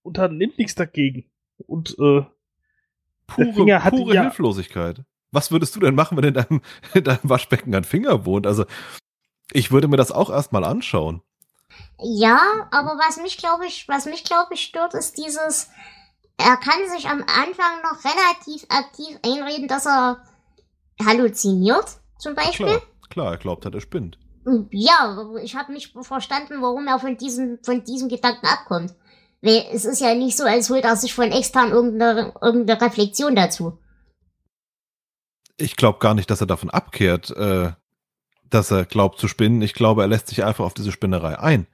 unternimmt nichts dagegen. Und äh, pure pure ja- Hilflosigkeit. Was würdest du denn machen, wenn in deinem, in deinem Waschbecken ein Finger wohnt? Also, ich würde mir das auch erstmal anschauen. Ja, aber was mich glaube ich, was mich glaube ich stört, ist dieses, er kann sich am Anfang noch relativ aktiv einreden, dass er halluziniert, zum Beispiel. Klar, klar, er glaubt hat, er spinnt. Ja, ich habe nicht verstanden, warum er von diesem, von diesem Gedanken abkommt. Weil es ist ja nicht so, als holt er sich von extern irgendeine, irgendeine Reflexion dazu. Ich glaube gar nicht, dass er davon abkehrt, äh, dass er glaubt zu spinnen. Ich glaube, er lässt sich einfach auf diese Spinnerei ein.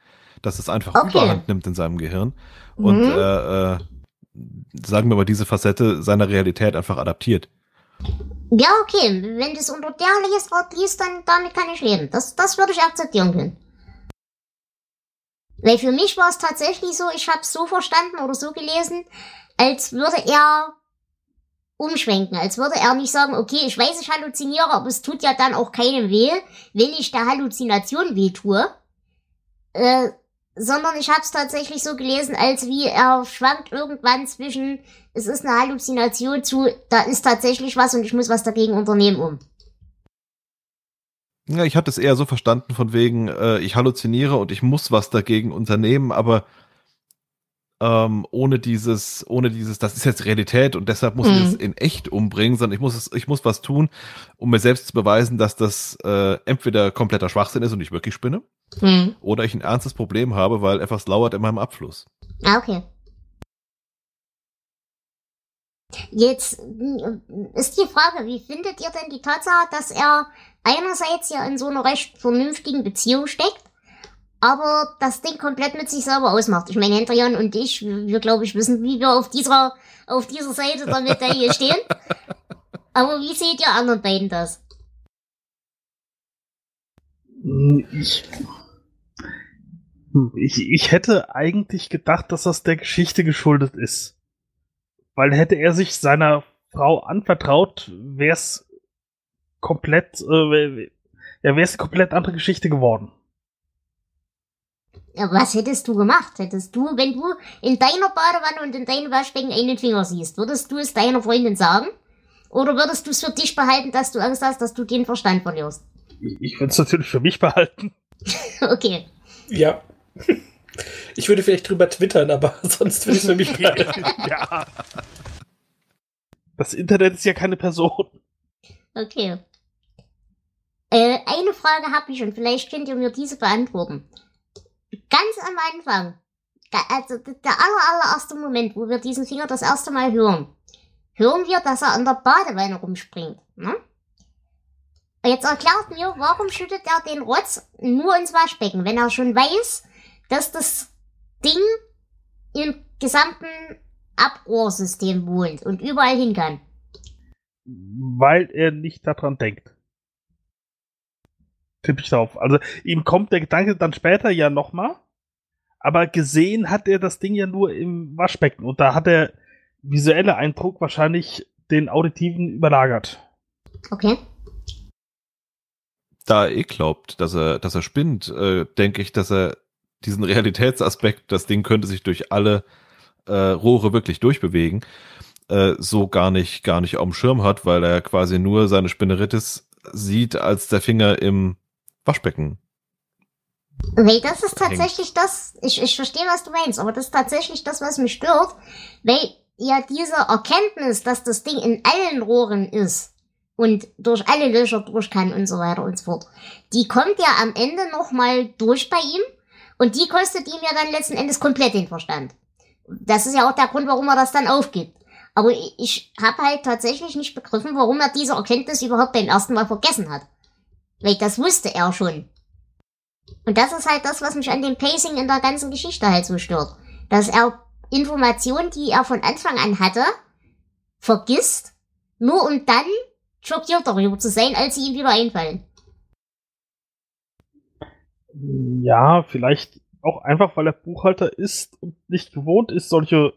Dass es einfach Okay. Überhand nimmt in seinem Gehirn. Und Mhm. äh, äh, sagen wir mal, diese Facette seiner Realität einfach adaptiert. Ja, okay, wenn du es unter der Lesart liest, dann damit kann ich leben. Das, das würde ich akzeptieren können. Weil für mich war es tatsächlich so, ich habe es so verstanden oder so gelesen, als würde er umschwenken, als würde er nicht sagen, okay, ich weiß, ich halluziniere, aber es tut ja dann auch keinem weh, wenn ich der Halluzination weh tue. Äh, sondern ich habe es tatsächlich so gelesen, als wie er schwankt irgendwann zwischen, es ist eine Halluzination zu, da ist tatsächlich was und ich muss was dagegen unternehmen um. Ja, ich hatte es eher so verstanden von wegen, äh, ich halluziniere und ich muss was dagegen unternehmen, aber ähm, ohne dieses, ohne dieses, das ist jetzt Realität und deshalb muss ich Mhm. es in echt umbringen, sondern ich muss es, ich muss was tun, um mir selbst zu beweisen, dass das äh, entweder kompletter Schwachsinn ist und ich wirklich spinne, Hm. oder ich ein ernstes Problem habe, weil etwas lauert in meinem Abfluss. Ah, okay. Jetzt mm, ist die Frage, wie findet ihr denn die Tatsache, dass er einerseits ja in so einer recht vernünftigen Beziehung steckt, aber das Ding komplett mit sich selber ausmacht. Ich meine, Hendrian und ich, wir, wir glaube ich wissen, wie wir auf dieser, auf dieser Seite der Medaille stehen. Aber wie seht ihr anderen beiden das? Ich, ich, ich hätte eigentlich gedacht, dass das der Geschichte geschuldet ist. Weil hätte er sich seiner Frau anvertraut, wäre es komplett, äh, ja, wäre es eine komplett andere Geschichte geworden. Was hättest du gemacht? Hättest du, wenn du in deiner Badewanne und in deinem Waschbecken einen Finger siehst, würdest du es deiner Freundin sagen? Oder würdest du es für dich behalten, dass du Angst hast, dass du den Verstand verlierst? Ich würde es natürlich für mich behalten. okay. Ja. Ich würde vielleicht drüber twittern, aber sonst würde ich es für mich behalten. ja. Das Internet ist ja keine Person. Okay. Äh, eine Frage habe ich und vielleicht könnt ihr mir diese beantworten. Ganz am Anfang, also der aller, allererste Moment, wo wir diesen Finger das erste Mal hören, hören wir, dass er an der Badewanne rumspringt. Ne? Jetzt erklärt mir, warum schüttet er den Rotz nur ins Waschbecken, wenn er schon weiß, dass das Ding im gesamten Abrohrsystem wohnt und überall hin kann. Weil er nicht daran denkt. Tippe ich darauf. Also ihm kommt der Gedanke dann später ja nochmal, aber gesehen hat er das Ding ja nur im Waschbecken und da hat der visuelle Eindruck wahrscheinlich den auditiven überlagert. Okay. Da er eh glaubt, dass er, dass er spinnt, äh, denke ich, dass er diesen Realitätsaspekt, das Ding könnte sich durch alle äh, Rohre wirklich durchbewegen, äh, so gar nicht, gar nicht auf dem Schirm hat, weil er quasi nur seine Spinneritis sieht, als der Finger im Waschbecken. Nee, das ist tatsächlich das, ich, ich verstehe, was du meinst, aber das ist tatsächlich das, was mich stört, weil ja diese Erkenntnis, dass das Ding in allen Rohren ist und durch alle Löcher durch kann und so weiter und so fort, die kommt ja am Ende nochmal durch bei ihm und die kostet ihm ja dann letzten Endes komplett den Verstand. Das ist ja auch der Grund, warum er das dann aufgibt. Aber ich, ich habe halt tatsächlich nicht begriffen, warum er diese Erkenntnis überhaupt beim ersten Mal vergessen hat. Weil das wusste er schon. Und das ist halt das, was mich an dem Pacing in der ganzen Geschichte halt so stört. Dass er Informationen, die er von Anfang an hatte, vergisst, nur um dann schockiert darüber zu sein, als sie ihm wieder einfallen. Ja, vielleicht auch einfach, weil er Buchhalter ist und nicht gewohnt ist, solche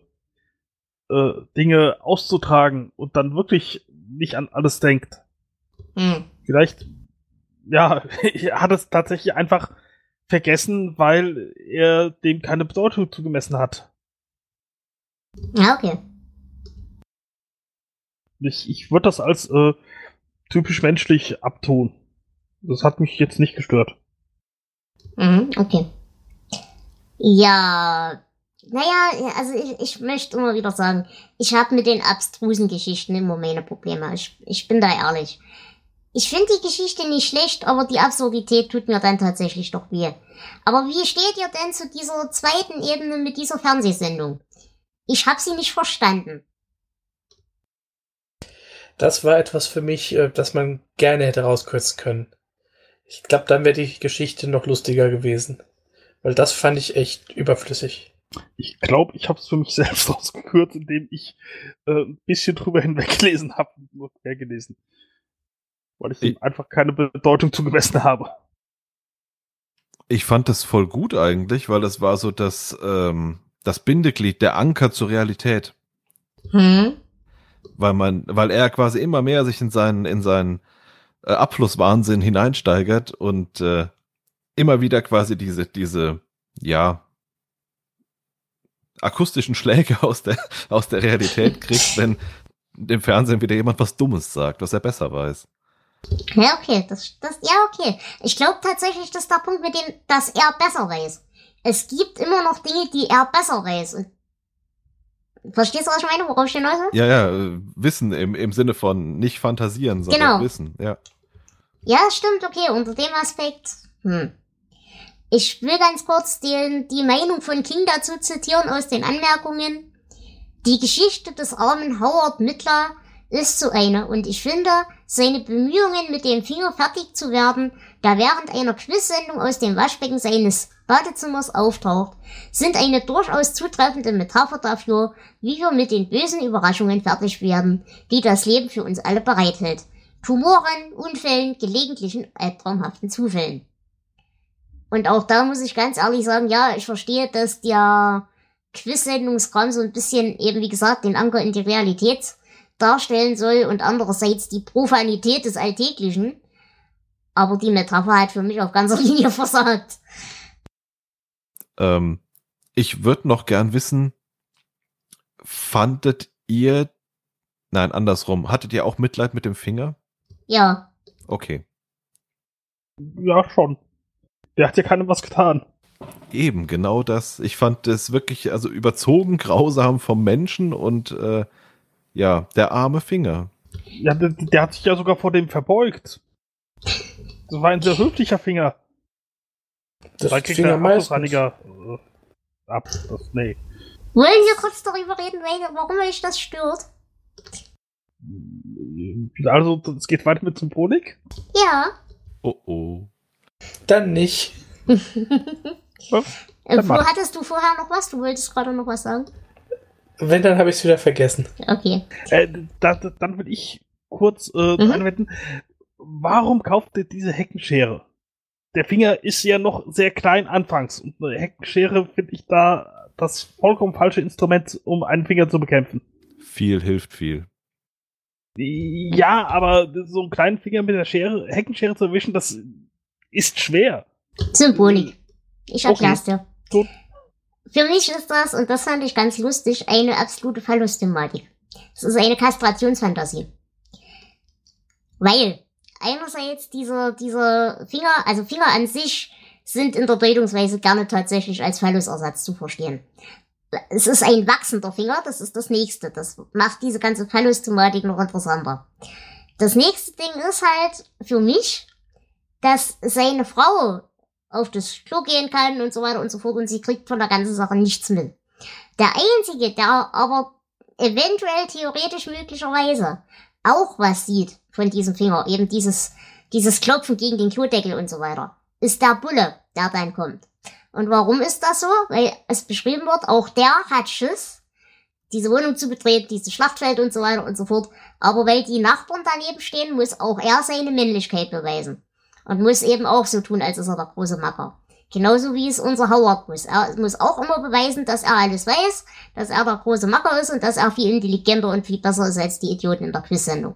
äh, Dinge auszutragen und dann wirklich nicht an alles denkt. Hm. Vielleicht, ja, er hat es tatsächlich einfach vergessen, weil er dem keine Bedeutung zugemessen hat. Ja, okay. Ich, ich würde das als äh, typisch menschlich abtun. Das hat mich jetzt nicht gestört. Mhm, okay. Ja, naja, also ich, ich möchte immer wieder sagen, ich habe mit den abstrusen Geschichten immer meine Probleme. Ich, ich bin da ehrlich. Ich finde die Geschichte nicht schlecht, aber die Absurdität tut mir dann tatsächlich doch weh. Aber wie steht ihr denn zu dieser zweiten Ebene mit dieser Fernsehsendung? Ich habe sie nicht verstanden. Das war etwas für mich, äh, das man gerne hätte rauskürzen können. Ich glaube, dann wäre die Geschichte noch lustiger gewesen. Weil das fand ich echt überflüssig. Ich glaube, ich habe es für mich selbst rausgekürzt, indem ich äh, ein bisschen drüber hinweggelesen habe, nur quer gelesen. Weil ich, ich ihm einfach keine Bedeutung zugemessen habe. Ich fand das voll gut eigentlich, weil das war so das, ähm, das Bindeglied, der Anker zur Realität. Hm. Weil man, weil er quasi immer mehr sich in seinen, in seinen äh, Abflusswahnsinn hineinsteigert und äh, immer wieder quasi diese, diese, ja, akustischen Schläge aus der, aus der Realität kriegt, wenn dem Fernsehen wieder jemand was Dummes sagt, was er besser weiß. Ja, okay, das, das, ja, okay. Ich glaube tatsächlich, das ist der Punkt mit dem, dass er besser weiß. Es gibt immer noch Dinge, die er besser weiß. Und Verstehst du, was ich meine, worauf ich hinaus will? Ja, ja, Wissen im, im Sinne von nicht fantasieren, sondern genau. Wissen, ja. Ja, stimmt, okay, unter dem Aspekt, hm. Ich will ganz kurz den, die Meinung von King dazu zitieren aus den Anmerkungen. Die Geschichte des armen Howard Mittler ist so eine und ich finde, seine Bemühungen mit dem Finger fertig zu werden, der während einer Quizsendung aus dem Waschbecken seines Badezimmers auftaucht, sind eine durchaus zutreffende Metapher dafür, wie wir mit den bösen Überraschungen fertig werden, die das Leben für uns alle bereithält. Tumoren, Unfällen, gelegentlichen albtraumhaften Zufällen. Und auch da muss ich ganz ehrlich sagen, ja, ich verstehe, dass der Quiz-Sendungskram so ein bisschen eben, wie gesagt, den Anker in die Realität darstellen soll und andererseits die Profanität des Alltäglichen. Aber die Metapher hat für mich auf ganzer Linie versagt. Ähm, ich würde noch gern wissen, fandet ihr, nein, andersrum, hattet ihr auch Mitleid mit dem Finger? Ja. Okay. Ja, schon. Der hat ja keinem was getan. Eben, genau das. Ich fand es wirklich, also überzogen grausam vom Menschen und äh, ja, der arme Finger. Ja, der, der hat sich ja sogar vor dem verbeugt. Das war ein sehr höflicher Finger. Das Da kriegt Finger der meistens. Abflussreiniger äh, ab. Das, nee. Wollen wir kurz darüber reden, warum euch das stört? Also, es geht weiter mit Symbolik. Ja. Oh oh. Dann nicht. Äh, Dann hattest du vorher noch was? Du wolltest gerade noch was sagen? Wenn, dann habe ich es wieder vergessen. Okay. Äh, da, da, dann will ich kurz äh, Mhm. einwenden. Warum kauft ihr diese Heckenschere? Der Finger ist ja noch sehr klein anfangs. Und eine Heckenschere finde ich da das vollkommen falsche Instrument, um einen Finger zu bekämpfen. Viel hilft viel. Ja, aber so einen kleinen Finger mit der Schere, Heckenschere zu erwischen, das ist schwer. Symbolik. Ich Okay. erklär's dir. Gut. Für mich ist das, und das fand ich ganz lustig, eine absolute Verlustthematik. Es ist eine Kastrationsfantasie. Weil einerseits diese, diese Finger, also Finger an sich sind in der Deutungsweise gerne tatsächlich als Phallusersatz zu verstehen. Es ist ein wachsender Finger, das ist das nächste. Das macht diese ganze Phallus-Thematik noch interessanter. Das nächste Ding ist halt für mich, dass seine Frau auf das Klo gehen kann und so weiter und so fort und sie kriegt von der ganzen Sache nichts mit. Der Einzige, der aber eventuell theoretisch möglicherweise auch was sieht von diesem Finger, eben dieses, dieses Klopfen gegen den Klodeckel und so weiter, ist der Bulle, der dann kommt. Und warum ist das so? Weil es beschrieben wird, auch der hat Schiss, diese Wohnung zu betreten, dieses Schlachtfeld und so weiter und so fort. Aber weil die Nachbarn daneben stehen, muss auch er seine Männlichkeit beweisen. Und muss eben auch so tun, als ist er der große Macker. Genauso wie es unser Howard muss. Er muss auch immer beweisen, dass er alles weiß, dass er der große Macker ist und dass er viel intelligenter und viel besser ist als die Idioten in der Quiz-Sendung.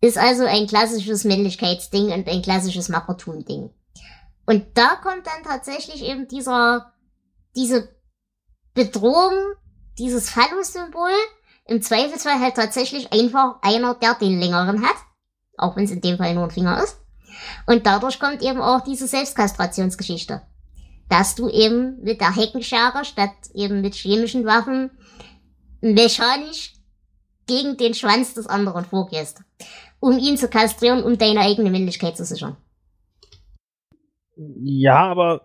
Ist also ein klassisches Männlichkeitsding und ein klassisches Mackertum-Ding. Und da kommt dann tatsächlich eben dieser, diese Bedrohung, dieses Phallus-Symbol, im Zweifelsfall halt tatsächlich einfach einer, der den längeren hat, auch wenn es in dem Fall nur ein Finger ist. Und dadurch kommt eben auch diese Selbstkastrationsgeschichte. Dass du eben mit der Heckenschere statt eben mit chemischen Waffen mechanisch gegen den Schwanz des anderen vorgehst. Um ihn zu kastrieren, um deine eigene Männlichkeit zu sichern. Ja, aber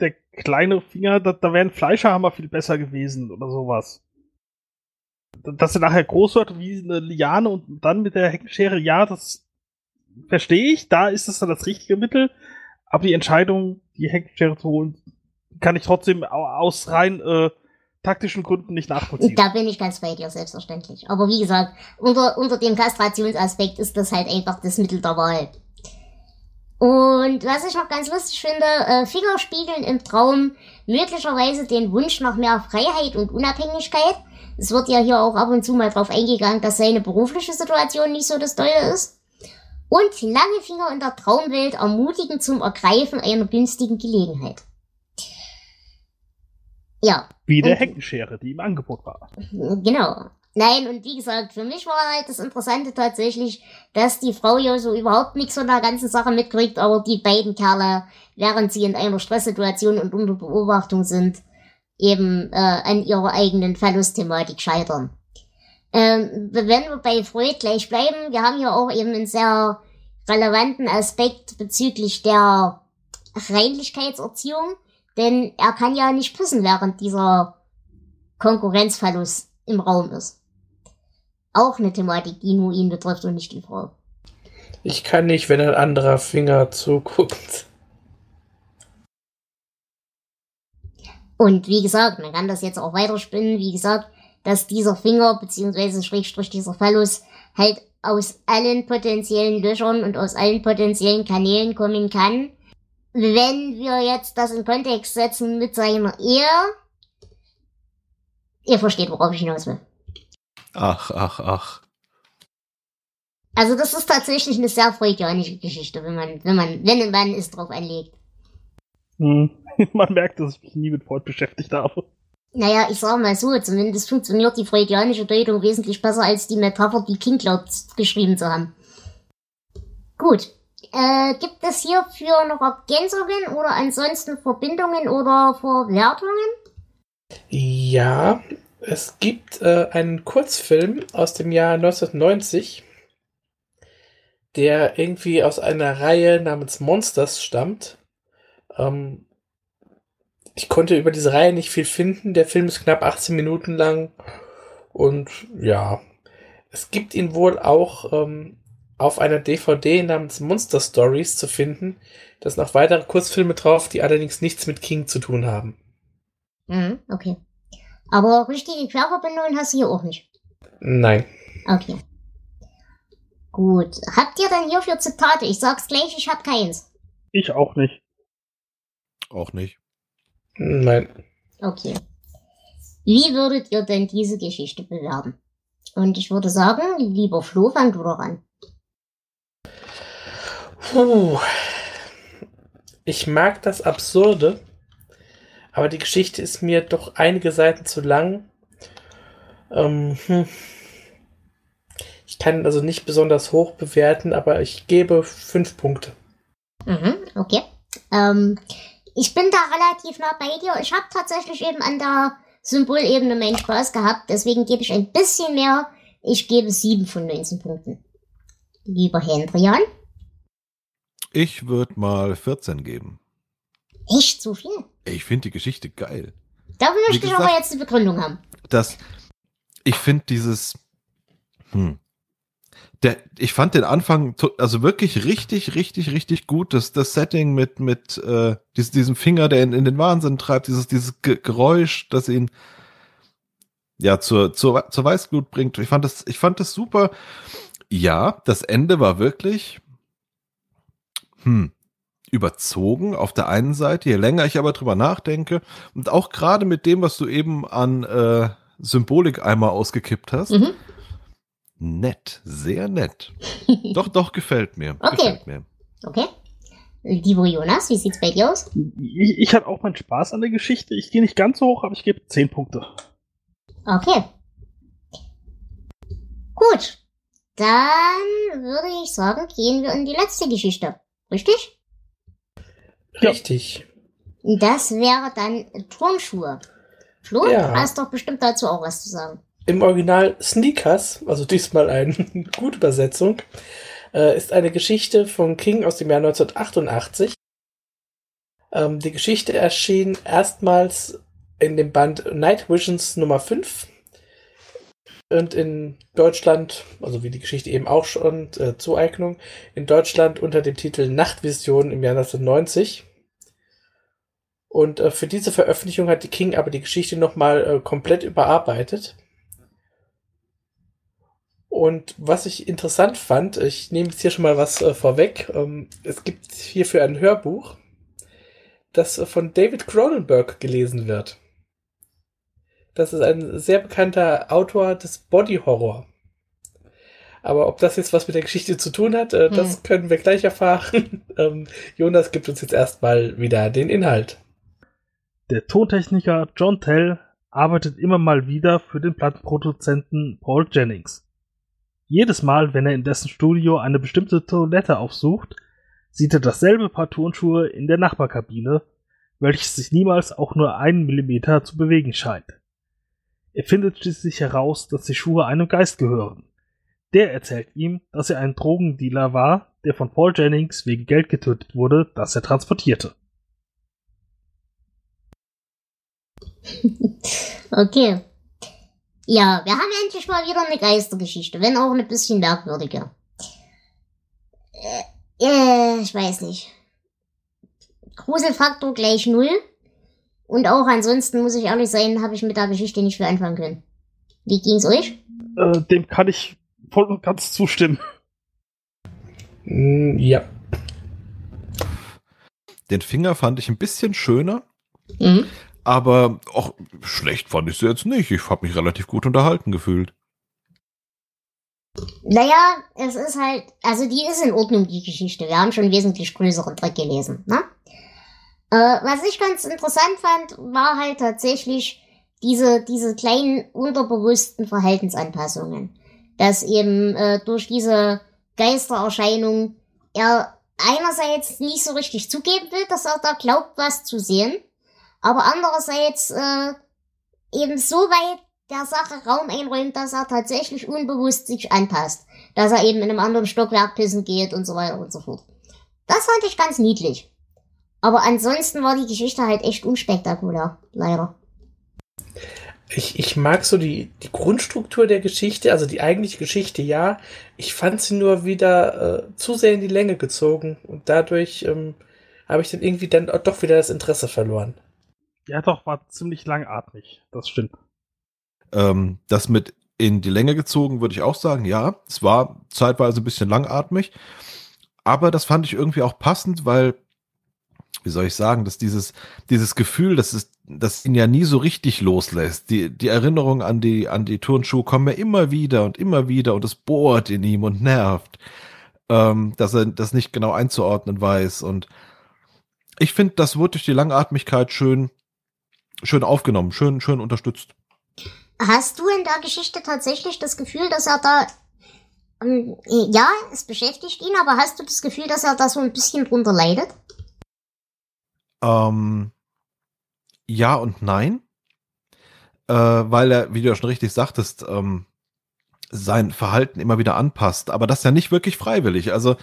der kleine Finger, da, da wäre ein Fleischerhammer viel besser gewesen oder sowas. Dass er nachher groß wird wie eine Liane und dann mit der Heckenschere, ja, das verstehe ich, da ist es dann das richtige Mittel, aber die Entscheidung, die Heckenschere zu holen, kann ich trotzdem au- aus rein äh, taktischen Gründen nicht nachvollziehen. Da bin ich ganz bei dir, selbstverständlich. Aber wie gesagt, unter, unter dem Kastrationsaspekt ist das halt einfach das Mittel der Wahl. Und was ich noch ganz lustig finde, äh, Finger im Traum möglicherweise den Wunsch nach mehr Freiheit und Unabhängigkeit. Es wird ja hier auch ab und zu mal drauf eingegangen, dass seine berufliche Situation nicht so das Tolle ist. Und lange Finger in der Traumwelt ermutigen zum Ergreifen einer günstigen Gelegenheit. Ja, Wie der und- Heckenschere, die im Angebot war. Genau. Nein, und wie gesagt, für mich war halt das Interessante tatsächlich, dass die Frau ja so überhaupt nichts von der ganzen Sache mitkriegt, aber die beiden Kerle, während sie in einer Stresssituation und unter Beobachtung sind, eben äh, an ihrer eigenen Verlustthematik scheitern. Ähm, wenn wir bei Freud gleich bleiben, wir haben hier auch eben einen sehr relevanten Aspekt bezüglich der Reinlichkeitserziehung, denn er kann ja nicht pissen, während dieser Konkurrenzverlust im Raum ist. Auch eine Thematik, die nur ihn betrifft und nicht die Frau. Ich kann nicht, wenn ein anderer Finger zuguckt. Und wie gesagt, man kann das jetzt auch weiterspinnen, wie gesagt, dass dieser Finger beziehungsweise Schrägstrich dieser Phallus halt aus allen potenziellen Löchern und aus allen potenziellen Kanälen kommen kann. Wenn wir jetzt das in Kontext setzen mit seiner Ehe, ihr versteht, worauf ich hinaus will. Ach, ach, ach. Also das ist tatsächlich eine sehr freudianische Geschichte, wenn man, wenn man, wenn ein Mann es drauf anlegt. Hm. Man merkt, dass ich mich nie mit Freud beschäftigt habe. Naja, ich sag mal so, zumindest funktioniert die freudianische Deutung wesentlich besser als die Metapher, die King glaubt geschrieben zu haben. Gut. Äh, gibt es hierfür noch Ergänzungen oder ansonsten Verbindungen oder Verwertungen? Ja, es gibt äh, einen Kurzfilm aus dem Jahr 1990, der irgendwie aus einer Reihe namens Monsters stammt. Ähm, ich konnte über diese Reihe nicht viel finden. Der Film ist knapp 18 Minuten lang. Und ja, es gibt ihn wohl auch ähm, auf einer DVD namens Monster Stories zu finden. Da sind noch weitere Kurzfilme drauf, die allerdings nichts mit King zu tun haben. Mhm, okay. Aber richtige Querverbindungen hast du hier auch nicht. Nein. Okay. Gut. Habt ihr denn hierfür Zitate? Ich sag's gleich, ich hab keins. Ich auch nicht. Auch nicht. Nein. Okay. Wie würdet ihr denn diese Geschichte bewerben? Und ich würde sagen, lieber Flo, fang du doch an. Puh. Ich mag das Absurde, aber die Geschichte ist mir doch einige Seiten zu lang. Ähm, hm. Ich kann also nicht besonders hoch bewerten, aber ich gebe fünf Punkte. Mhm, okay. Ähm, ich bin da relativ nah bei dir. Ich habe tatsächlich eben an der Symbolebene meinen Spaß gehabt, deswegen gebe ich ein bisschen mehr. Ich gebe sieben von 19 Punkten. Lieber Hendrian? Ich würde mal 14 geben. Echt so viel? Ich finde die Geschichte geil. Dafür möchte ich aber jetzt eine Begründung haben. Das, ich finde dieses, hm, der, ich fand den Anfang also wirklich richtig, richtig, richtig gut. Das, das Setting mit, mit äh, dies, diesem Finger, der ihn in den Wahnsinn treibt, dieses, dieses Ge Geräusch, das ihn ja zur, zur, zur Weißglut bringt. Ich fand das, ich fand das super. Ja, das Ende war wirklich hm, überzogen auf der einen Seite, je länger ich aber drüber nachdenke und auch gerade mit dem, was du eben an äh, Symbolik einmal ausgekippt hast, Mhm. Nett, sehr nett. doch, doch, gefällt mir. Okay. Gefällt mir. Okay. Lieber Jonas, wie sieht's bei dir aus? Ich, ich hatte auch meinen Spaß an der Geschichte. Ich gehe nicht ganz so hoch, aber ich gebe 10 Punkte. Okay. Gut. Dann würde ich sagen, gehen wir in die letzte Geschichte. Richtig? Richtig. Das wäre dann Turnschuhe. Flo, Ja. du hast doch bestimmt dazu auch was zu sagen. Im Original Sneakers, also diesmal eine gute Übersetzung, äh, ist eine Geschichte von King aus dem Jahr 1988. Ähm, die Geschichte erschien erstmals in dem Band Night Visions Nummer 5 und in Deutschland, also wie die Geschichte eben auch schon, äh, Zueignung, in Deutschland unter dem Titel Nachtvision im Jahr 1990. Und äh, für diese Veröffentlichung hat die King aber die Geschichte nochmal äh, komplett überarbeitet. Und was ich interessant fand, ich nehme jetzt hier schon mal was äh, vorweg. Ähm, es gibt hierfür ein Hörbuch, das äh, von David Cronenberg gelesen wird. Das ist ein sehr bekannter Autor des Body Horror. Aber ob das jetzt was mit der Geschichte zu tun hat, äh, das Hm. können wir gleich erfahren. ähm, Jonas gibt uns jetzt erstmal wieder den Inhalt. Der Tontechniker John Tell arbeitet immer mal wieder für den Plattenproduzenten Paul Jennings. Jedes Mal, wenn er in dessen Studio eine bestimmte Toilette aufsucht, sieht er dasselbe Paar Turnschuhe in der Nachbarkabine, welches sich niemals auch nur einen Millimeter zu bewegen scheint. Er findet schließlich heraus, dass die Schuhe einem Geist gehören. Der erzählt ihm, dass er ein Drogendealer war, der von Paul Jennings wegen Geld getötet wurde, das er transportierte. Okay, ja, wir haben endlich mal wieder eine Geistergeschichte, wenn auch eine bisschen merkwürdige. Äh, äh, ich weiß nicht. Gruselfaktor gleich null. Und auch ansonsten, muss ich ehrlich sein, habe ich mit der Geschichte nicht viel anfangen können. Wie ging's euch? Äh, dem kann ich voll und ganz zustimmen. Mm, Ja. Den Finger fand ich ein bisschen schöner, Mhm. Aber auch schlecht fand ich sie jetzt nicht. Ich habe mich relativ gut unterhalten gefühlt. Naja, es ist halt, also die ist in Ordnung, die Geschichte. Wir haben schon wesentlich größeren Dreck gelesen, ne? Äh, was ich ganz interessant fand, war halt tatsächlich diese, diese kleinen unterbewussten Verhaltensanpassungen. Dass eben äh, durch diese Geistererscheinung er einerseits nicht so richtig zugeben will, dass er da glaubt, was zu sehen, aber andererseits äh, eben so weit der Sache Raum einräumt, dass er tatsächlich unbewusst sich anpasst. Dass er eben in einem anderen Stockwerk pissen geht und so weiter und so fort. Das fand ich ganz niedlich. Aber ansonsten war die Geschichte halt echt unspektakulär, leider. Ich, ich mag so die, die Grundstruktur der Geschichte, also die eigentliche Geschichte, ja. Ich fand sie nur wieder äh, zu sehr in die Länge gezogen und dadurch ähm, habe ich dann irgendwie dann doch wieder das Interesse verloren. Ja, doch, war ziemlich langatmig. Das stimmt. Ähm, das mit in die Länge gezogen, würde ich auch sagen, ja, es war zeitweise ein bisschen langatmig, aber das fand ich irgendwie auch passend, weil, wie soll ich sagen, dass dieses, dieses Gefühl, dass es, das ihn ja nie so richtig loslässt. Die, die Erinnerungen an die, an die Turnschuhe kommen ja immer wieder und immer wieder und es bohrt in ihm und nervt, ähm, dass er das nicht genau einzuordnen weiß und ich finde, das wurde durch die Langatmigkeit schön, schön aufgenommen, schön, schön unterstützt. Hast du in der Geschichte tatsächlich das Gefühl, dass er da, ähm, ja, es beschäftigt ihn, aber hast du das Gefühl, dass er da so ein bisschen drunter leidet? Ähm, ja und nein. Äh, weil er, wie du ja schon richtig sagtest, ähm, sein Verhalten immer wieder anpasst. Aber das ja nicht wirklich freiwillig. Also,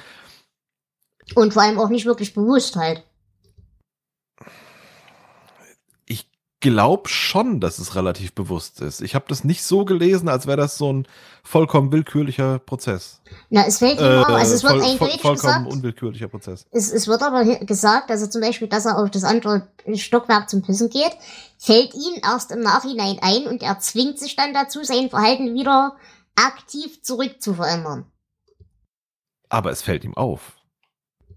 Und vor allem auch nicht wirklich bewusst halt. Glaube schon, dass es relativ bewusst ist. Ich habe das nicht so gelesen, als wäre das so ein vollkommen willkürlicher Prozess. Na, es fällt ihm Äh, auch, also es wird voll- voll- eindeutig vollkommen gesagt, unwillkürlicher Prozess. es, es wird aber gesagt, also zum Beispiel, dass er auf das andere Stockwerk zum Pissen geht, fällt ihm erst im Nachhinein ein und er zwingt sich dann dazu, sein Verhalten wieder aktiv zurück zu verändern. Aber es fällt ihm auf.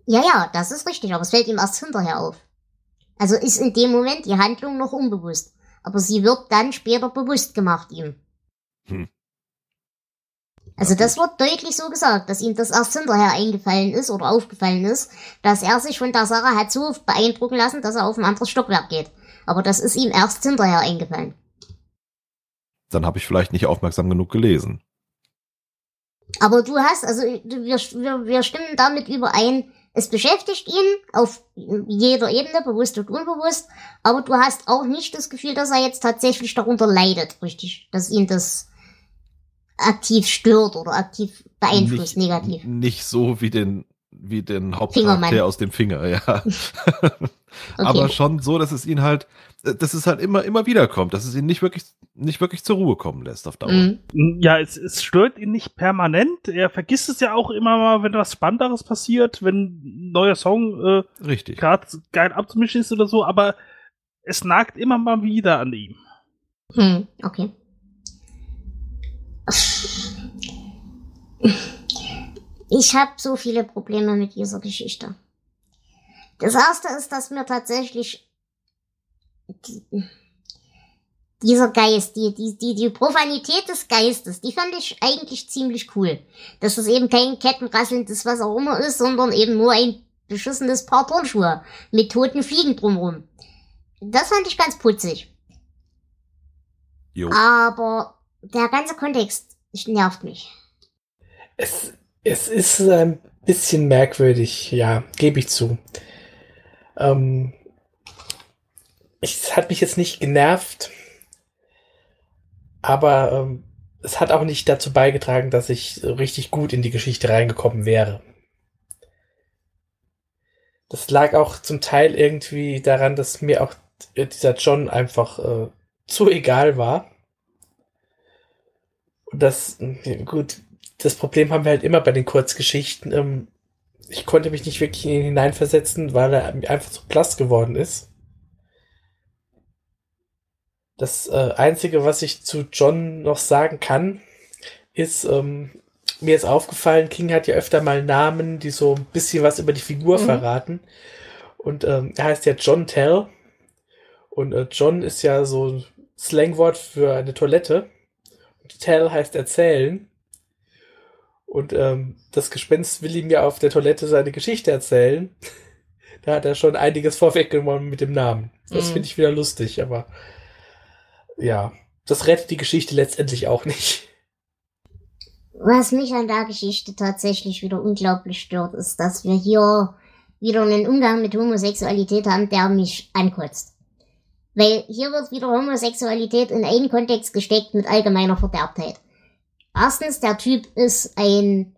Ja, ja, das ist richtig, aber es fällt ihm erst hinterher auf. Also ist in dem Moment die Handlung noch unbewusst. Aber sie wird dann später bewusst gemacht ihm. Hm. Also das wird deutlich so gesagt, dass ihm das erst hinterher eingefallen ist oder aufgefallen ist, dass er sich von der Sache hat so beeindrucken lassen, dass er auf ein anderes Stockwerk geht. Aber das ist ihm erst hinterher eingefallen. Dann habe ich vielleicht nicht aufmerksam genug gelesen. Aber du hast, also wir, wir, wir stimmen damit überein, es beschäftigt ihn auf jeder Ebene, bewusst und unbewusst, aber du hast auch nicht das Gefühl, dass er jetzt tatsächlich darunter leidet, richtig, dass ihn das aktiv stört oder aktiv beeinflusst, nicht, negativ. Nicht so wie den, wie den. Hauptcharakter aus dem Finger, ja. Aber schon so, dass es ihn halt, dass es halt immer, immer wieder kommt, dass es ihn nicht wirklich, nicht wirklich zur Ruhe kommen lässt auf Dauer. Mhm. Ja, es, es stört ihn nicht permanent. Er vergisst es ja auch immer mal, wenn was Spannenderes passiert, wenn ein neuer Song äh, Richtig. gerade geil abzumischen ist oder so, aber es nagt immer mal wieder an ihm. Hm, okay. Ich habe so viele Probleme mit dieser Geschichte. Das erste ist, dass mir tatsächlich dieser Geist, die, die, die, die Profanität des Geistes, die fand ich eigentlich ziemlich cool. Dass es eben kein kettenrasselndes was auch immer ist, sondern eben nur ein beschissenes Paar Turnschuhe mit toten Fliegen drumrum. Das fand ich ganz putzig. Jo. Aber der ganze Kontext nervt mich. Es, es ist ein bisschen merkwürdig, ja, gebe ich zu. Ähm, es hat mich jetzt nicht genervt, aber ähm, es hat auch nicht dazu beigetragen, dass ich richtig gut in die Geschichte reingekommen wäre. Das lag auch zum Teil irgendwie daran, dass mir auch dieser John einfach äh, zu egal war. Und das, gut, das Problem haben wir halt immer bei den Kurzgeschichten. Ähm, ich konnte mich nicht wirklich in ihn hineinversetzen, weil er einfach so blass geworden ist. Das äh, Einzige, was ich zu John noch sagen kann, ist, ähm, mir ist aufgefallen, King hat ja öfter mal Namen, die so ein bisschen was über die Figur mhm. verraten. Und ähm, er heißt ja John Tell. Und äh, John ist ja so ein Slangwort für eine Toilette. Und Tell heißt erzählen. Und ähm, das Gespenst will ihm ja auf der Toilette seine Geschichte erzählen. da hat er schon einiges vorweggenommen mit dem Namen. Das mhm. finde ich wieder lustig, aber ja, das rettet die Geschichte letztendlich auch nicht. Was mich an der Geschichte tatsächlich wieder unglaublich stört, ist, dass wir hier wieder einen Umgang mit Homosexualität haben, der mich ankotzt. Weil hier wird wieder Homosexualität in einen Kontext gesteckt mit allgemeiner Verderbtheit. Erstens, der Typ ist ein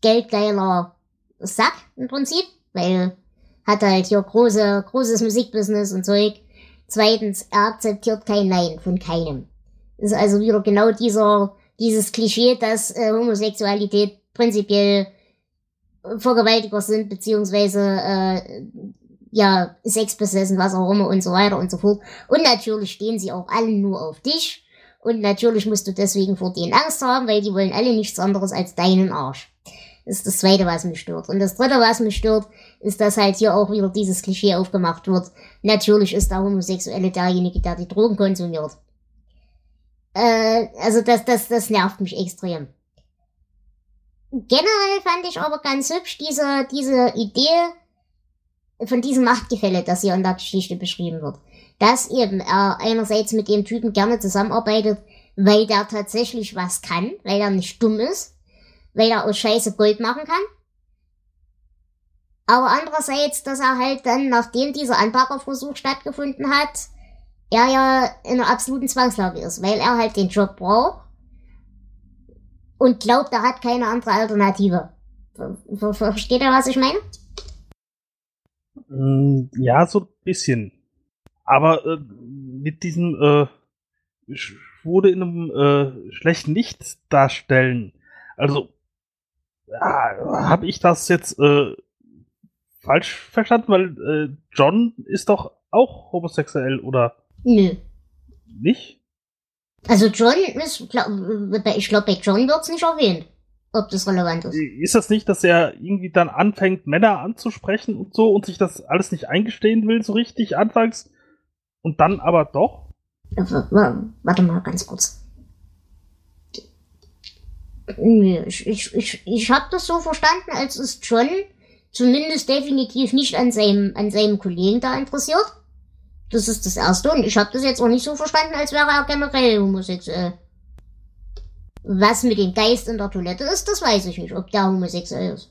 geldgeiler Sack im Prinzip, weil hat halt hier große, großes Musikbusiness und Zeug. Zweitens, er akzeptiert kein Nein von keinem. Ist also wieder genau dieser dieses Klischee, dass äh, Homosexualität prinzipiell Vergewaltiger sind, beziehungsweise äh, ja, sexbesessen, was auch immer und so weiter und so fort. Und natürlich stehen sie auch alle nur auf dich. Und natürlich musst du deswegen vor denen Angst haben, weil die wollen alle nichts anderes als deinen Arsch. Ist das Zweite, was mich stört. Und das Dritte, was mich stört, ist, dass halt hier auch wieder dieses Klischee aufgemacht wird. Natürlich ist der Homosexuelle derjenige, der die Drogen konsumiert. Äh, also das, das, das nervt mich extrem. Generell fand ich aber ganz hübsch diese, diese Idee von diesem Machtgefälle, das hier in der Geschichte beschrieben wird. Dass eben er einerseits mit dem Typen gerne zusammenarbeitet, weil der tatsächlich was kann, weil er nicht dumm ist, weil er aus Scheiße Gold machen kann. Aber andererseits, dass er halt dann, nachdem dieser Anpagerversuch stattgefunden hat, er ja in einer absoluten Zwangslage ist, weil er halt den Job braucht und glaubt, er hat keine andere Alternative. Versteht ihr, was ich meine? Mm, ja, so ein bisschen. Aber äh, mit diesem äh, wurde in einem äh, schlechten Licht darstellen. Also ja, habe ich das jetzt äh, falsch verstanden, weil äh, John ist doch auch homosexuell, oder? Nö. Nicht? Also John ist, glaub, ich glaube, bei John wird's nicht erwähnt, ob das relevant ist. Ist das nicht, dass er irgendwie dann anfängt, Männer anzusprechen und so und sich das alles nicht eingestehen will, so richtig anfangs und dann aber doch? Warte mal ganz kurz. Ich, ich, ich, ich habe das so verstanden, als ist John zumindest definitiv nicht an seinem, an seinem Kollegen da interessiert. Das ist das Erste. Und ich habe das jetzt auch nicht so verstanden, als wäre er generell homosexuell. Was mit dem Geist in der Toilette ist, das weiß ich nicht, ob der homosexuell ist.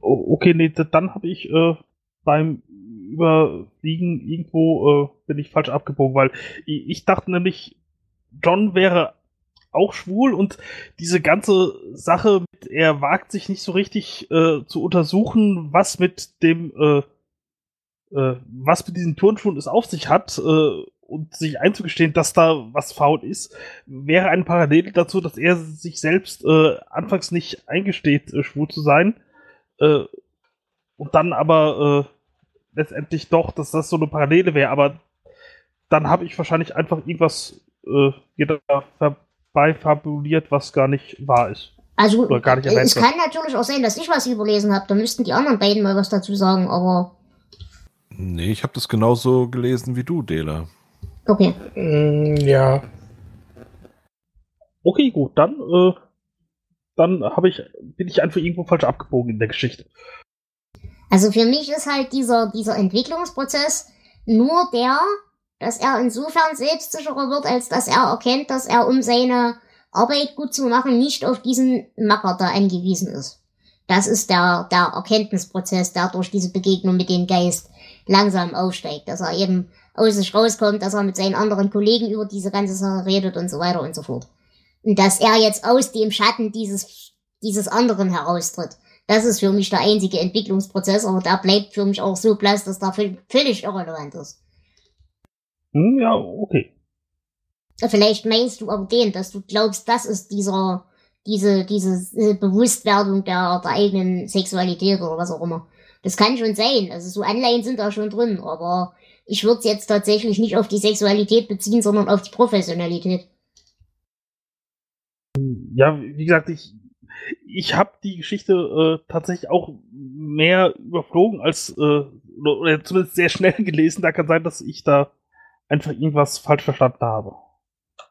Okay, nee, dann habe ich äh, beim Überfliegen irgendwo äh, bin ich falsch abgebogen, weil ich, ich dachte nämlich, John wäre auch schwul und diese ganze Sache, er wagt sich nicht so richtig äh, zu untersuchen, was mit dem äh, äh, was mit diesen Turnschuhen es auf sich hat äh, und sich einzugestehen, dass da was faul ist, wäre eine Parallele dazu, dass er sich selbst äh, anfangs nicht eingesteht, äh, schwul zu sein und dann aber letztendlich doch, dass das so eine Parallele wäre, aber dann habe ich wahrscheinlich einfach irgendwas äh, dabei fabuliert, was gar nicht wahr ist. Also, es kann natürlich auch sein, dass ich was überlesen habe. Da müssten die anderen beiden mal was dazu sagen, aber Nee, ich habe das genauso gelesen wie du, Dela. Okay. Mm, ja. Okay, gut, dann, äh, dann habe ich, bin ich einfach irgendwo falsch abgebogen in der Geschichte. Also für mich ist halt dieser, dieser Entwicklungsprozess nur der, dass er insofern selbstsicherer wird, als dass er erkennt, dass er, um seine Arbeit gut zu machen, nicht auf diesen Macker da angewiesen ist. Das ist der, der Erkenntnisprozess, der durch diese Begegnung mit dem Geist langsam aufsteigt, dass er eben aus sich rauskommt, dass er mit seinen anderen Kollegen über diese ganze Sache redet und so weiter und so fort. Und dass er jetzt aus dem Schatten dieses, dieses anderen heraustritt. Das ist für mich der einzige Entwicklungsprozess, aber der bleibt für mich auch so blass, dass der völlig irrelevant ist. Hm, ja, okay. Vielleicht meinst du aber den, dass du glaubst, das ist dieser, diese, diese äh, Bewusstwerdung der, der eigenen Sexualität oder was auch immer. Das kann schon sein. Also so Anleihen sind da schon drin, aber ich würde es jetzt tatsächlich nicht auf die Sexualität beziehen, sondern auf die Professionalität. Ja, wie gesagt, ich, ich habe die Geschichte äh, tatsächlich auch mehr überflogen als, äh, oder, oder zumindest sehr schnell gelesen. Da kann sein, dass ich da einfach irgendwas falsch verstanden habe.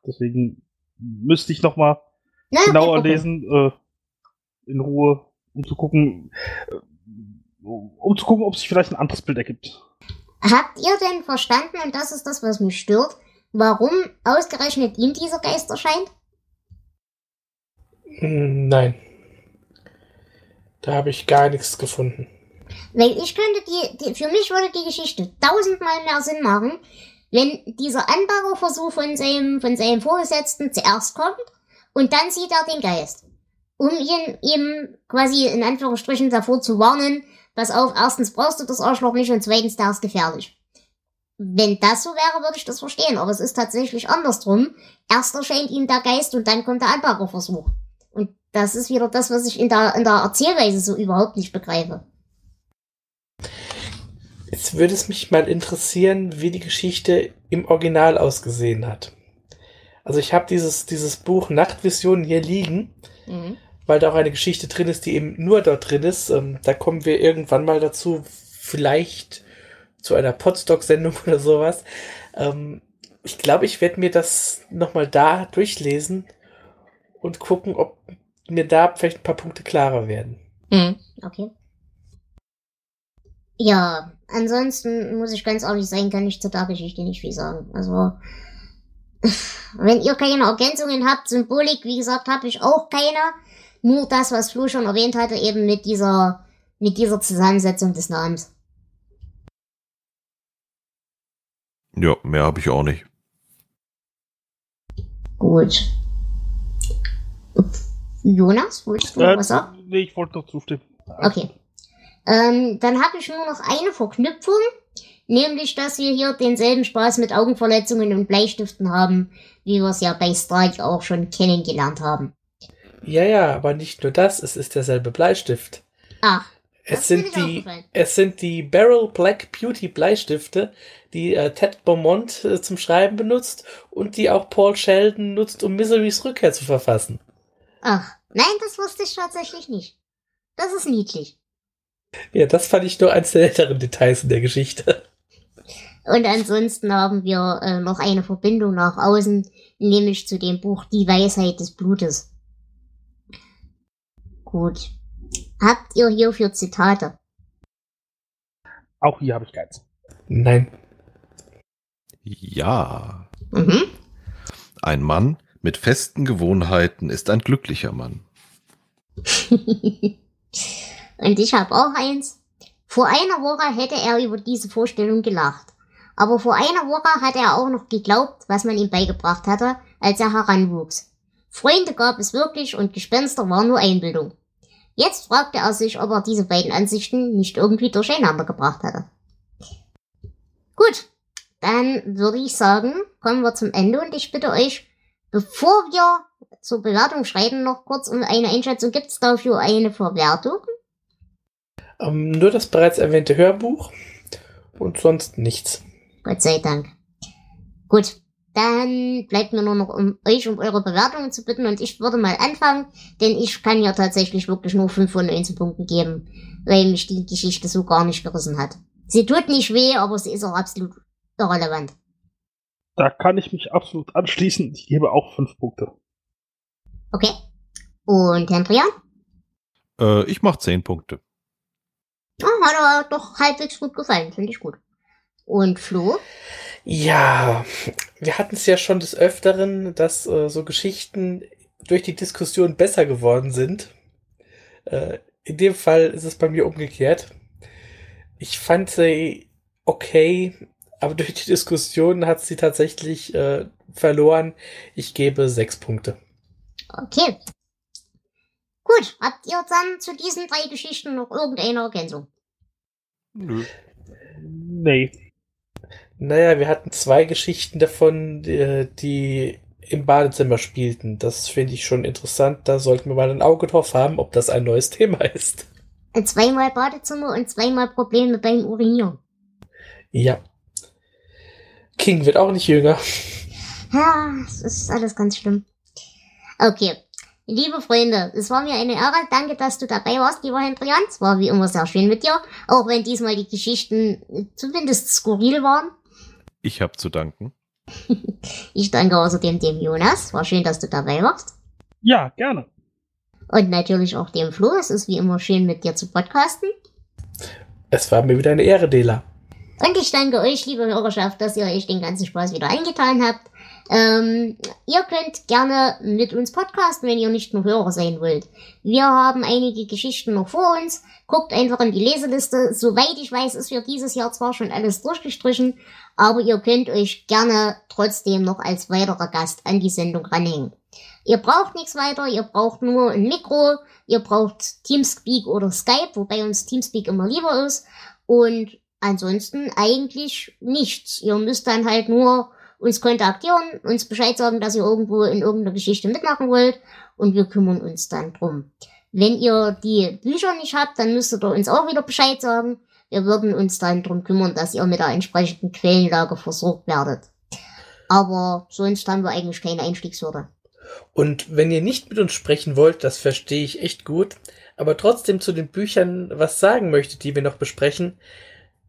Deswegen müsste ich noch mal Na, genauer Problem. lesen, äh, in Ruhe, um zu gucken, äh, um zu gucken, ob sich vielleicht ein anderes Bild ergibt. Habt ihr denn verstanden, und das ist das, was mich stört, warum ausgerechnet ihm dieser Geist erscheint? Hm, Nein. Da habe ich gar nichts gefunden. Weil ich könnte die, die, für mich würde die Geschichte tausendmal mehr Sinn machen, wenn dieser Anbauerversuch von seinem, von seinem Vorgesetzten zuerst kommt und dann sieht er den Geist. Um ihn, ihm quasi in Anführungsstrichen davor zu warnen, pass auf, erstens brauchst du das Arschloch nicht und zweitens, der ist gefährlich. Wenn das so wäre, würde ich das verstehen, aber es ist tatsächlich andersrum. Erst erscheint ihm der Geist und dann kommt der Anbauerversuch. Und das ist wieder das, was ich in der, in der Erzählweise so überhaupt nicht begreife. Jetzt würde es mich mal interessieren, wie die Geschichte im Original ausgesehen hat. Also ich habe dieses, dieses Buch Nachtvisionen hier liegen, Mhm. weil da auch eine Geschichte drin ist, die eben nur dort drin ist. Ähm, da kommen wir irgendwann mal dazu, vielleicht zu einer Podstock-Sendung oder sowas. Ähm, ich glaube, ich werde mir das nochmal da durchlesen und gucken, ob mir da vielleicht ein paar Punkte klarer werden. Mhm. Okay. Ja, ansonsten muss ich ganz ehrlich sein, kann ich zu der Geschichte nicht viel sagen. Also, wenn ihr keine Ergänzungen habt, Symbolik, wie gesagt, habe ich auch keine. Nur das, was Flo schon erwähnt hatte, eben mit dieser, mit dieser Zusammensetzung des Namens. Ja, mehr habe ich auch nicht. Gut. Jonas, wolltest du noch was sagen? nee, ich wollte noch zustimmen. Okay. Ähm, dann habe ich nur noch eine Verknüpfung, nämlich, dass wir hier denselben Spaß mit Augenverletzungen und Bleistiften haben, wie wir es ja bei Strike auch schon kennengelernt haben. Ja, ja, aber nicht nur das, es ist derselbe Bleistift. Ach, Es ist mir sind die, es sind die Barrel Black Beauty Bleistifte, die äh, Ted Beaumont äh, zum Schreiben benutzt und die auch Paul Sheldon nutzt, um Miserys Rückkehr zu verfassen. ach, nein, das wusste ich tatsächlich nicht. Das ist niedlich. Ja, das fand ich nur eins der netteren Details in der Geschichte. Und ansonsten haben wir äh, noch eine Verbindung nach außen, nämlich zu dem Buch Die Weisheit des Blutes. Gut. Habt ihr hierfür Zitate? Auch hier habe ich keins. Nein. Ja. Mhm. Ein Mann mit festen Gewohnheiten ist ein glücklicher Mann. Und ich habe auch eins. Vor einer Woche hätte er über diese Vorstellung gelacht. Aber vor einer Woche hat er auch noch geglaubt, was man ihm beigebracht hatte, als er heranwuchs. Freunde gab es wirklich und Gespenster war nur Einbildung. Jetzt fragte er sich, ob er diese beiden Ansichten nicht irgendwie durcheinander gebracht hatte. Gut, dann würde ich sagen, kommen wir zum Ende und ich bitte euch, bevor wir zur Bewertung schreiben, noch kurz um eine Einschätzung. Gibt es dafür eine Verwertung? Ähm, nur das bereits erwähnte Hörbuch und sonst nichts. Gott sei Dank. Gut, dann bleibt mir nur noch um euch um eure Bewertungen zu bitten und ich würde mal anfangen, denn ich kann ja tatsächlich wirklich nur 5 von 19 Punkten geben, weil mich die Geschichte so gar nicht gerissen hat. Sie tut nicht weh, aber sie ist auch absolut irrelevant. Da kann ich mich absolut anschließen. Ich gebe auch fünf Punkte. Okay? Und Hendrian? Äh, ich mache zehn Punkte. Hat aber doch halbwegs gut gefallen, finde ich gut. Und Flo? Ja, wir hatten es ja schon des Öfteren, dass äh, so Geschichten durch die Diskussion besser geworden sind. Äh, in dem Fall ist es bei mir umgekehrt. Ich fand sie okay, aber durch die Diskussion hat sie tatsächlich äh, verloren. Ich gebe sechs Punkte. Okay. Gut, habt ihr dann zu diesen drei Geschichten noch irgendeine Ergänzung? Nö. Nee. Naja, wir hatten zwei Geschichten davon, die, im Badezimmer spielten. Das finde ich schon interessant. Da sollten wir mal ein Auge drauf haben, ob das ein neues Thema ist. Zweimal Badezimmer und zweimal Probleme beim Urinieren. Ja. King wird auch nicht jünger. Ja, es ist alles ganz schlimm. Okay. Liebe Freunde, es war mir eine Ehre. Danke, dass du dabei warst, lieber Hendrian. Es war wie immer sehr schön mit dir. Auch wenn diesmal die Geschichten zumindest skurril waren. Ich habe zu danken. Ich danke außerdem dem Jonas. War schön, dass du dabei warst. Ja, gerne. Und natürlich auch dem Flo. Es ist wie immer schön, mit dir zu podcasten. Es war mir wieder eine Ehre, Dela. Und ich danke euch, liebe Hörerschaft, dass ihr euch den ganzen Spaß wieder eingetan habt. Ähm, ihr könnt gerne mit uns podcasten, wenn ihr nicht nur Hörer sein wollt. Wir haben einige Geschichten noch vor uns. Guckt einfach in die Leseliste. Soweit ich weiß, ist für dieses Jahr zwar schon alles durchgestrichen, aber ihr könnt euch gerne trotzdem noch als weiterer Gast an die Sendung ranhängen. Ihr braucht nichts weiter, ihr braucht nur ein Mikro, ihr braucht Teamspeak oder Skype, wobei uns Teamspeak immer lieber ist. Und ansonsten eigentlich nichts. Ihr müsst dann halt nur uns kontaktieren, uns Bescheid sagen, dass ihr irgendwo in irgendeiner Geschichte mitmachen wollt und wir kümmern uns dann drum. Wenn ihr die Bücher nicht habt, dann müsstet ihr uns auch wieder Bescheid sagen. Wir würden uns dann drum kümmern, dass ihr mit der entsprechenden Quellenlage versorgt werdet. Aber sonst haben wir eigentlich keine Einstiegshürde. Und wenn ihr nicht mit uns sprechen wollt, das verstehe ich echt gut, aber trotzdem zu den Büchern was sagen möchtet, die wir noch besprechen,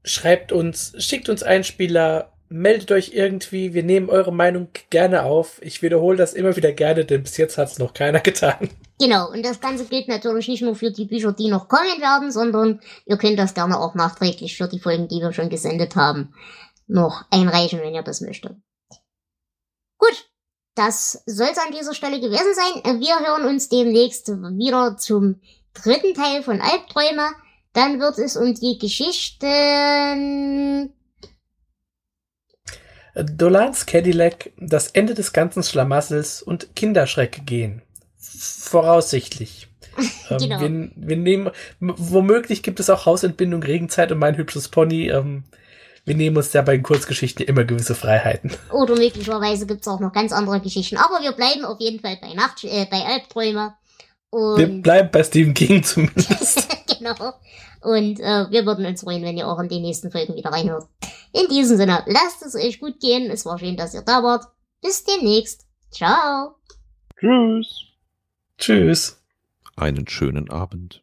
schreibt uns, schickt uns Einspieler, meldet euch irgendwie, wir nehmen eure Meinung gerne auf. Ich wiederhole das immer wieder gerne, denn bis jetzt hat es noch keiner getan. Genau, und das Ganze gilt natürlich nicht nur für die Bücher, die noch kommen werden, sondern ihr könnt das gerne auch nachträglich für die Folgen, die wir schon gesendet haben, noch einreichen, wenn ihr das möchtet. Gut, das soll es an dieser Stelle gewesen sein. Wir hören uns demnächst wieder zum dritten Teil von Albträume. Dann wird es um die Geschichten Dolans Cadillac, das Ende des ganzen Schlamassels und Kinderschreck gehen. Voraussichtlich. Genau. ähm, wir, wir nehmen, womöglich gibt es auch Hausentbindung, Regenzeit und mein hübsches Pony. Ähm, wir nehmen uns ja bei den Kurzgeschichten immer gewisse Freiheiten. Oder möglicherweise gibt's auch noch ganz andere Geschichten. Aber wir bleiben auf jeden Fall bei Nacht, äh, bei Albträume. Wir Und bleiben bei Stephen King zumindest. genau. Und äh, wir würden uns freuen, wenn ihr auch in die nächsten Folgen wieder reinhört. In diesem Sinne, lasst es euch gut gehen. Es war schön, dass ihr da wart. Bis demnächst. Ciao. Tschüss. Tschüss. Einen schönen Abend.